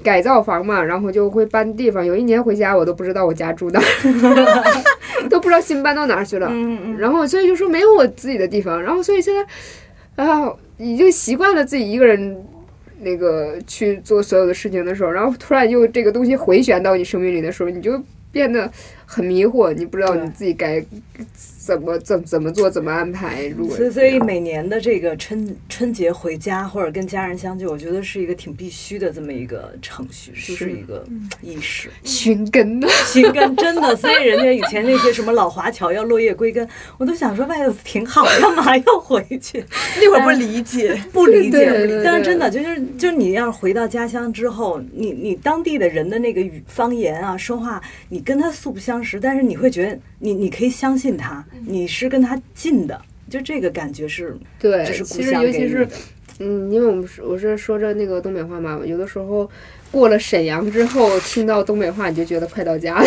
改造房嘛，然后就会搬地方。有一年回家，我都不知道我家住哪，都不知道新搬到哪儿去了。然后所以就说没有我自己的地方。然后所以现在啊，已经习惯了自己一个人那个去做所有的事情的时候，然后突然又这个东西回旋到你生命里的时候，你就变得很迷惑，你不知道你自己该怎么怎怎么做，怎么安排。如果所以，所以每年的这个春春节回家或者跟家人相聚，我觉得是一个挺必须的这么一个程序，就是一个仪式。寻根呢？寻根真的，所以人家以前那些什么老华侨要落叶归根，我都想说外头挺好，干嘛 要回去？那会儿不理解，不理解，对对对但是真的就是就是你要是回到家乡之后，你你当地的人的那个语方言啊说话，你跟他素不相识，但是你会觉得你你可以相信他，你是跟他近的，就这个感觉是，对其实乡尤其是。嗯，因为我们是我是说着那个东北话嘛，有的时候过了沈阳之后，听到东北话，你就觉得快到家了，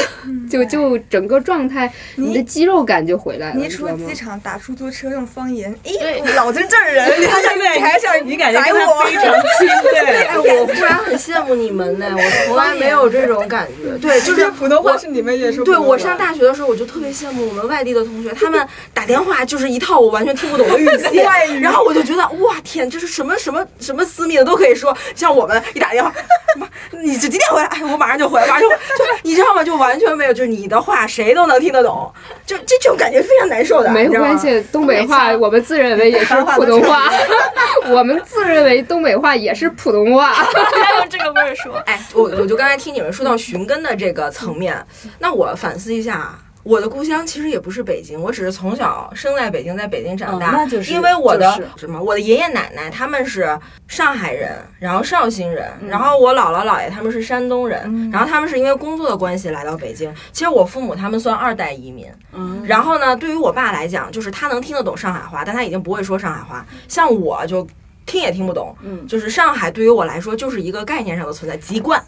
就就整个状态，你的肌肉感就回来了，你一你知道吗？出机？场打出租车用方言，哎，老子是这儿人，你还想你还想你感觉宰跟他我？非常亲，对。哎，我忽然很羡慕你们呢，我从来没有这种感觉。对，就是普通话是你们也是，对我上大学的时候，我就特别羡慕我们外地的同学，他们打电话就是一套我完全听不懂的语气，然后我就觉得哇天，这是什么什么什么私密的都可以说。像我们一打电话，妈，你这几点回来？哎，我马上就回来，马上就就你知道吗？就完全没有，就是你的话谁都能听得懂，就这种感觉非常难受的，没关系，东北话我们自认为也是 普通话，我们自认为东北话也是普通话。要用这个味儿说。哎，我我就刚才听你们说到寻根的这个层面，那我反思一下。我的故乡其实也不是北京，我只是从小生在北京，在北京长大。哦那就是因为我的、就是什么，我的爷爷奶奶他们是上海人，然后绍兴人，嗯然后我姥姥姥爷他们是山东人，然后他们是因为工作的关系来到北京。其实我父母他们算二代移民，嗯，然后呢，对于我爸来讲，就是他能听得懂上海话，但他已经不会说上海话。像我就听也听不懂，嗯就是上海对于我来说就是一个概念上的存在，籍贯。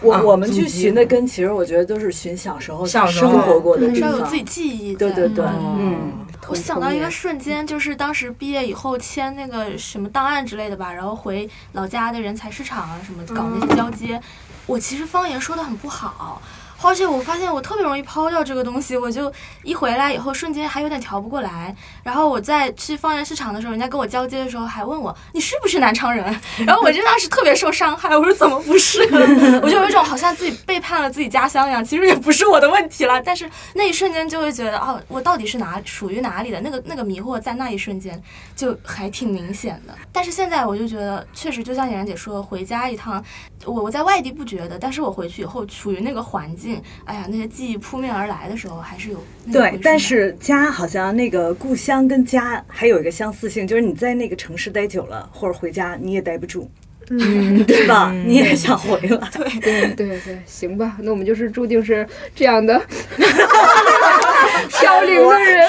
啊我我们去寻的根，其实我觉得都是寻小时候小时候生活过的地方还是要有自。己记忆的。对对对，嗯嗯，我想到一个瞬间，就是当时毕业以后签那个什么档案之类的吧，然后回老家的人才市场啊什么搞那些交接，我其实方言说的很不好。而且我发现我特别容易抛掉这个东西，我就一回来以后瞬间还有点调不过来。然后我在去方言市场的时候，人家跟我交接的时候还问我你是不是南昌人？然后我就当时特别受伤害，我说怎么不是？我就有一种好像自己背叛了自己家乡一样，其实也不是我的问题了。但是那一瞬间就会觉得哦，我到底是哪属于哪里的？那个那个迷惑在那一瞬间就还挺明显的。但是现在我就觉得，确实就像妍然姐说，回家一趟，我我在外地不觉得，但是我回去以后处于那个环境，哎呀，那些记忆扑面而来的时候，还是有对但是家好像那个故乡跟家还有一个相似性，就是你在那个城市待久了，或者回家你也待不住，嗯，对吧？你也想回来。对对对，行吧，那我们就是注定是这样的 飘零的人，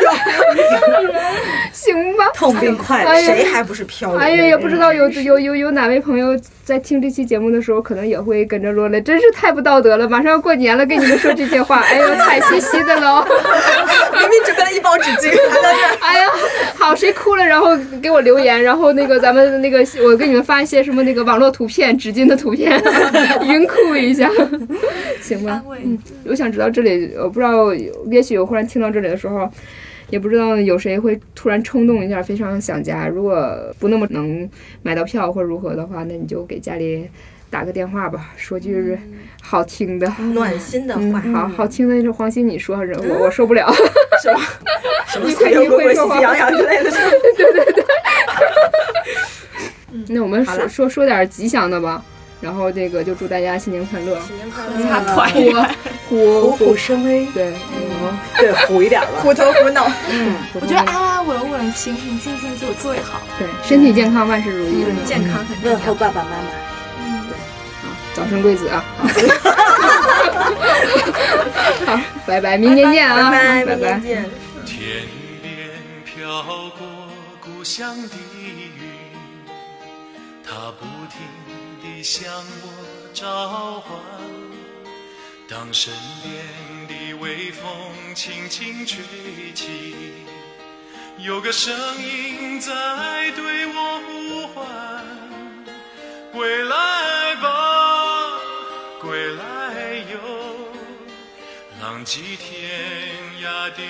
行吧。痛并快乐。哎呀谁还不是飘零？哎呀，也不知道有有有有哪位朋友在听这期节目的时候，可能也会跟着落泪，真是太不道德了！马上要过年了，跟你们说这些话，哎呦，惨兮兮的喽！明明准备了一包纸巾，还在这。哎呀，好，谁哭了，然后给我留言，然后那个咱们那个我给你们发一些什么那个网络图片、纸巾的图片，云哭一下，行吧安？慰。嗯，我想知道这里，我不知道，也许有忽然听到这里的时候，也不知道有谁会突然冲动一下，非常想家。如果不那么能买到票或者如何的话，那你就给家里打个电话吧，说句好听的。暖心的嗯，话，好好听的，这黄鑫你说，我 我受不了。什么？什么财运滚滚、喜气洋洋之类的。那我们说说说点吉祥的吧，然后这个就祝大家新年快乐，新年快乐！家团圆。虎虎虎生威，对，嗯对，虎一点了。虎头虎脑，嗯，我觉得安安稳稳、平平静静就最好。对，身体健康，万事如意，健康很重问候要。爸爸妈妈。嗯，对，好早生贵子啊！好，拜拜，明年见啊！拜拜，拜明年见。天边飘过故乡的云，它不停地向我召唤。当身边的微风轻轻吹起，有个声音在对我呼唤：归来吧，归来哟。浪迹天涯的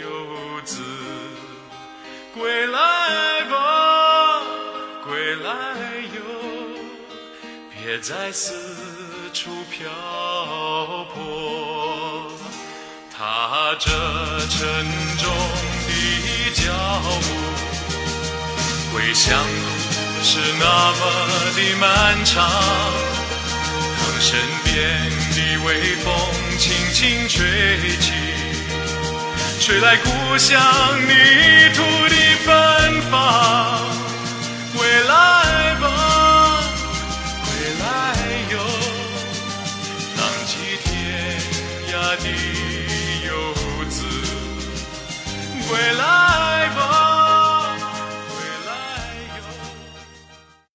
游子，归来吧，别再四处漂泊。踏着沉重的脚步，回乡路是那么的漫长。当身边的微风轻轻吹起，吹来故乡泥土的芬芳，未来。归来吧。